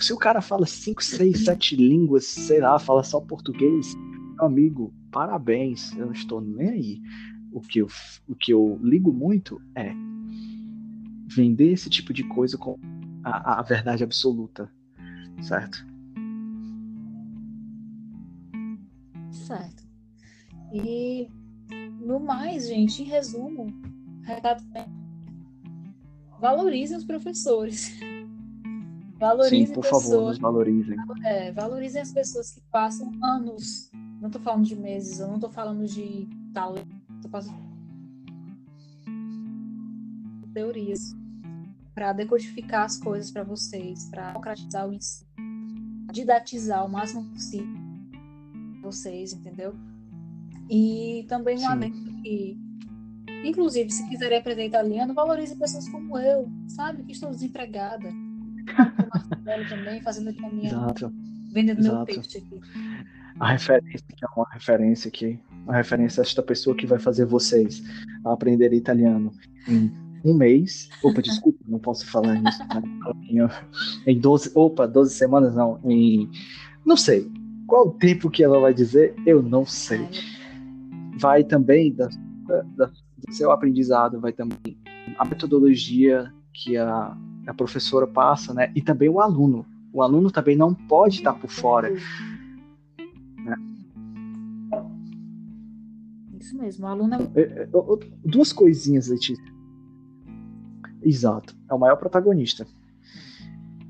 Se o cara fala cinco, seis, sete línguas, sei lá, fala só português, meu amigo, parabéns, eu não estou nem aí. O que eu, o que eu ligo muito é vender esse tipo de coisa com a, a verdade absoluta, certo? Certo. E no mais, gente, em resumo, recado valorizem os professores. Valorizem Sim, por pessoas, favor, nos valorizem. É, valorizem as pessoas que passam anos não tô falando de meses, eu não tô falando de talento, tô de teorias para decodificar as coisas para vocês, para democratizar o ensino, didatizar o máximo possível vocês, entendeu? E também um adendo que, inclusive, se quiserem aprender italiano, valorize pessoas como eu, sabe? Que estou desempregada. Marcelo também, fazendo aqui a minha. Exato. Vendendo Exato. meu peixe aqui a referência que é uma referência aqui, uma referência a esta pessoa que vai fazer vocês a aprender italiano em um mês. Opa, desculpa, não posso falar isso. Né? Em 12, opa, 12 semanas não, em não sei. Qual o tempo que ela vai dizer? Eu não sei. Vai também da, da, do seu aprendizado, vai também a metodologia que a, a professora passa, né? E também o aluno. O aluno também não pode estar por fora Isso mesmo, o aluno é... é, é duas coisinhas, Letícia. Exato, é o maior protagonista.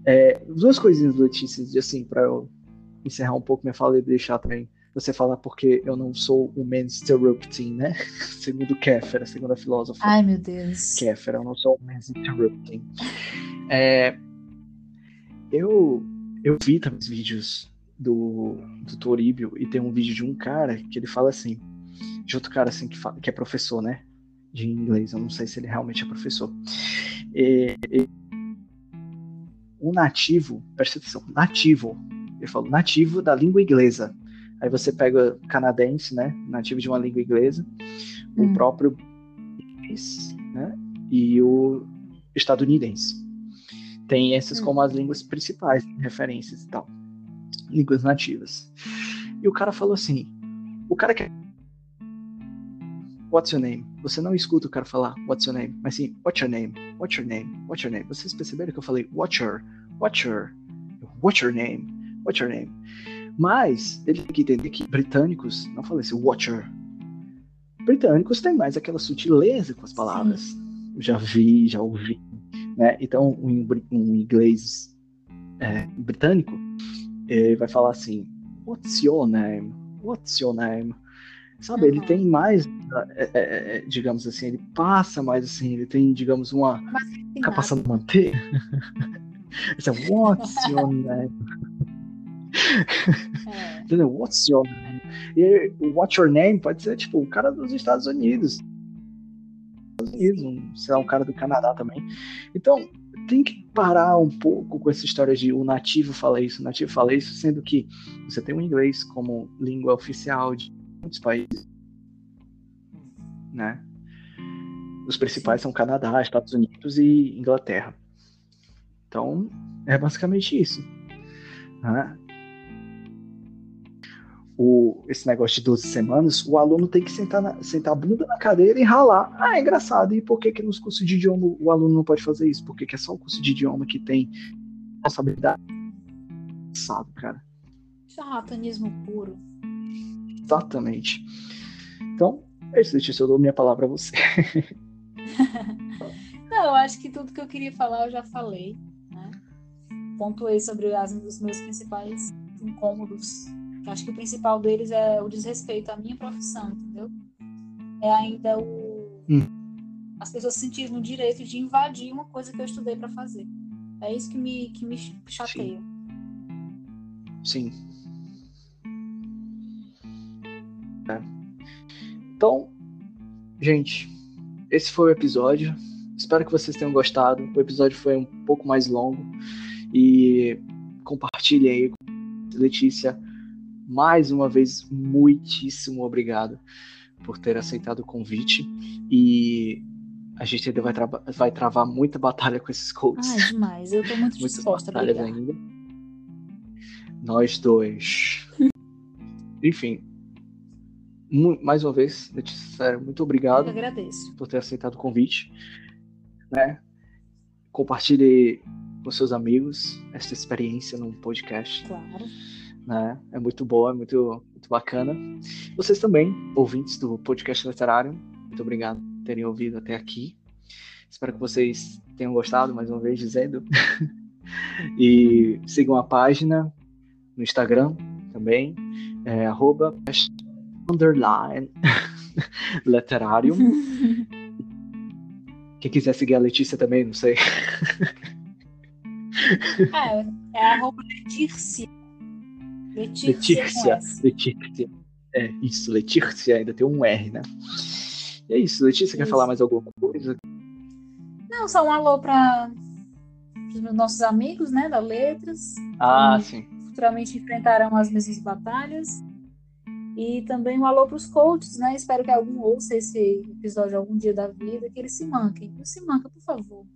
É, duas coisinhas, Letícia, assim, para eu encerrar um pouco minha fala e deixar também você falar porque eu não sou o menos interrupting, né? Segundo Kéfera, segundo a filósofa. Ai, meu Deus. Kéfera, eu não sou o menos interrupting. É, eu, eu vi também os vídeos do, do Toribio e tem um vídeo de um cara que ele fala assim: de outro cara assim que, fala, que é professor, né? De inglês. Eu não sei se ele realmente é professor. E, e, um nativo, presta atenção, nativo. Ele falou nativo da língua inglesa. Aí você pega canadense, né? Nativo de uma língua inglesa, hum. o próprio né? E o estadunidense. Tem essas hum. como as línguas principais, referências e tal. Línguas nativas. E o cara falou assim: o cara que é What's your name? Você não escuta o cara falar What's your name, mas sim What's your name? What's your name? What's your name? Vocês perceberam que eu falei What's your? What's your? What's your name? What's your name? Mas ele tem que entender que britânicos não falam assim What's your? Britânicos têm mais aquela sutileza com as palavras. Sim. Já vi, já ouvi, né? Então um, um inglês é, britânico ele vai falar assim What's your name? What's your name? Sabe, uhum. ele tem mais, é, é, é, digamos assim, ele passa mais assim, ele tem, digamos, uma capacidade de manter. Esse é what's your name? É. Entendeu? What's your name? E What's Your Name pode ser, tipo, o cara dos Estados Unidos. Estados Unidos, lá, um cara do Canadá também. Então, tem que parar um pouco com essa história de o nativo fala isso, o nativo fala isso, sendo que você tem o inglês como língua oficial de muitos países, né? Os principais são Canadá, Estados Unidos e Inglaterra. Então, é basicamente isso. Né? O, esse negócio de 12 semanas, o aluno tem que sentar, na, sentar a bunda na cadeira e ralar. Ah, é engraçado. E por que, que nos cursos de idioma o aluno não pode fazer isso? Por que, que é só o curso de idioma que tem responsabilidade? Sabe, cara. Charlatanismo puro. Exatamente. Então, é isso, Letícia, eu dou minha palavra a você. Não, eu acho que tudo que eu queria falar eu já falei. Né? Pontuei sobre as, os meus principais incômodos. Eu acho que o principal deles é o desrespeito à minha profissão, entendeu? É ainda o, hum. as pessoas se sentirem no direito de invadir uma coisa que eu estudei para fazer. É isso que me, que me chateia. Sim. Sim. É. Então, gente, esse foi o episódio. Espero que vocês tenham gostado. O episódio foi um pouco mais longo. E compartilhem aí. Letícia, mais uma vez, muitíssimo obrigado por ter aceitado o convite. E a gente ainda vai, tra vai travar muita batalha com esses coaches. Ah, demais. Eu tô muito disposta a brigar. ainda. Nós dois. Enfim. Mais uma vez, Letícia, sério, muito obrigado. Eu agradeço. Por ter aceitado o convite. Né? Compartilhe com seus amigos esta experiência num podcast. Claro. Né? É muito boa, é muito, muito bacana. Vocês também, ouvintes do podcast literário, muito obrigado terem ouvido até aqui. Espero que vocês tenham gostado, mais uma vez dizendo. e sigam a página no Instagram também, é, arroba underline literário. Quem quiser seguir a Letícia também, não sei. É, é arroba Letícia. Letícia. Letícia. É, isso, Letícia, ainda tem um R, né? E é isso, Letícia, isso. quer falar mais alguma coisa? Não, só um alô para os nossos amigos, né, da Letras. Ah, sim. Futuramente enfrentarão as mesmas batalhas. E também um alô para os coaches, né? Espero que algum ouça esse episódio algum dia da vida, que eles se manquem. Se manca, por favor.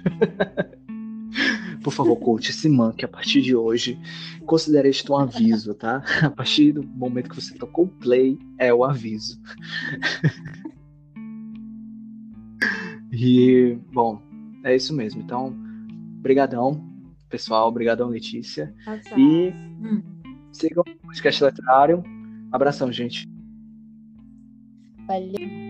por favor, coach, se manque a partir de hoje. Considere isto um aviso, tá? A partir do momento que você tocou play, é o aviso. E, bom, é isso mesmo. Então, brigadão, pessoal. Brigadão, Letícia. E hum. sigam o podcast literário. Abração, gente. Valeu.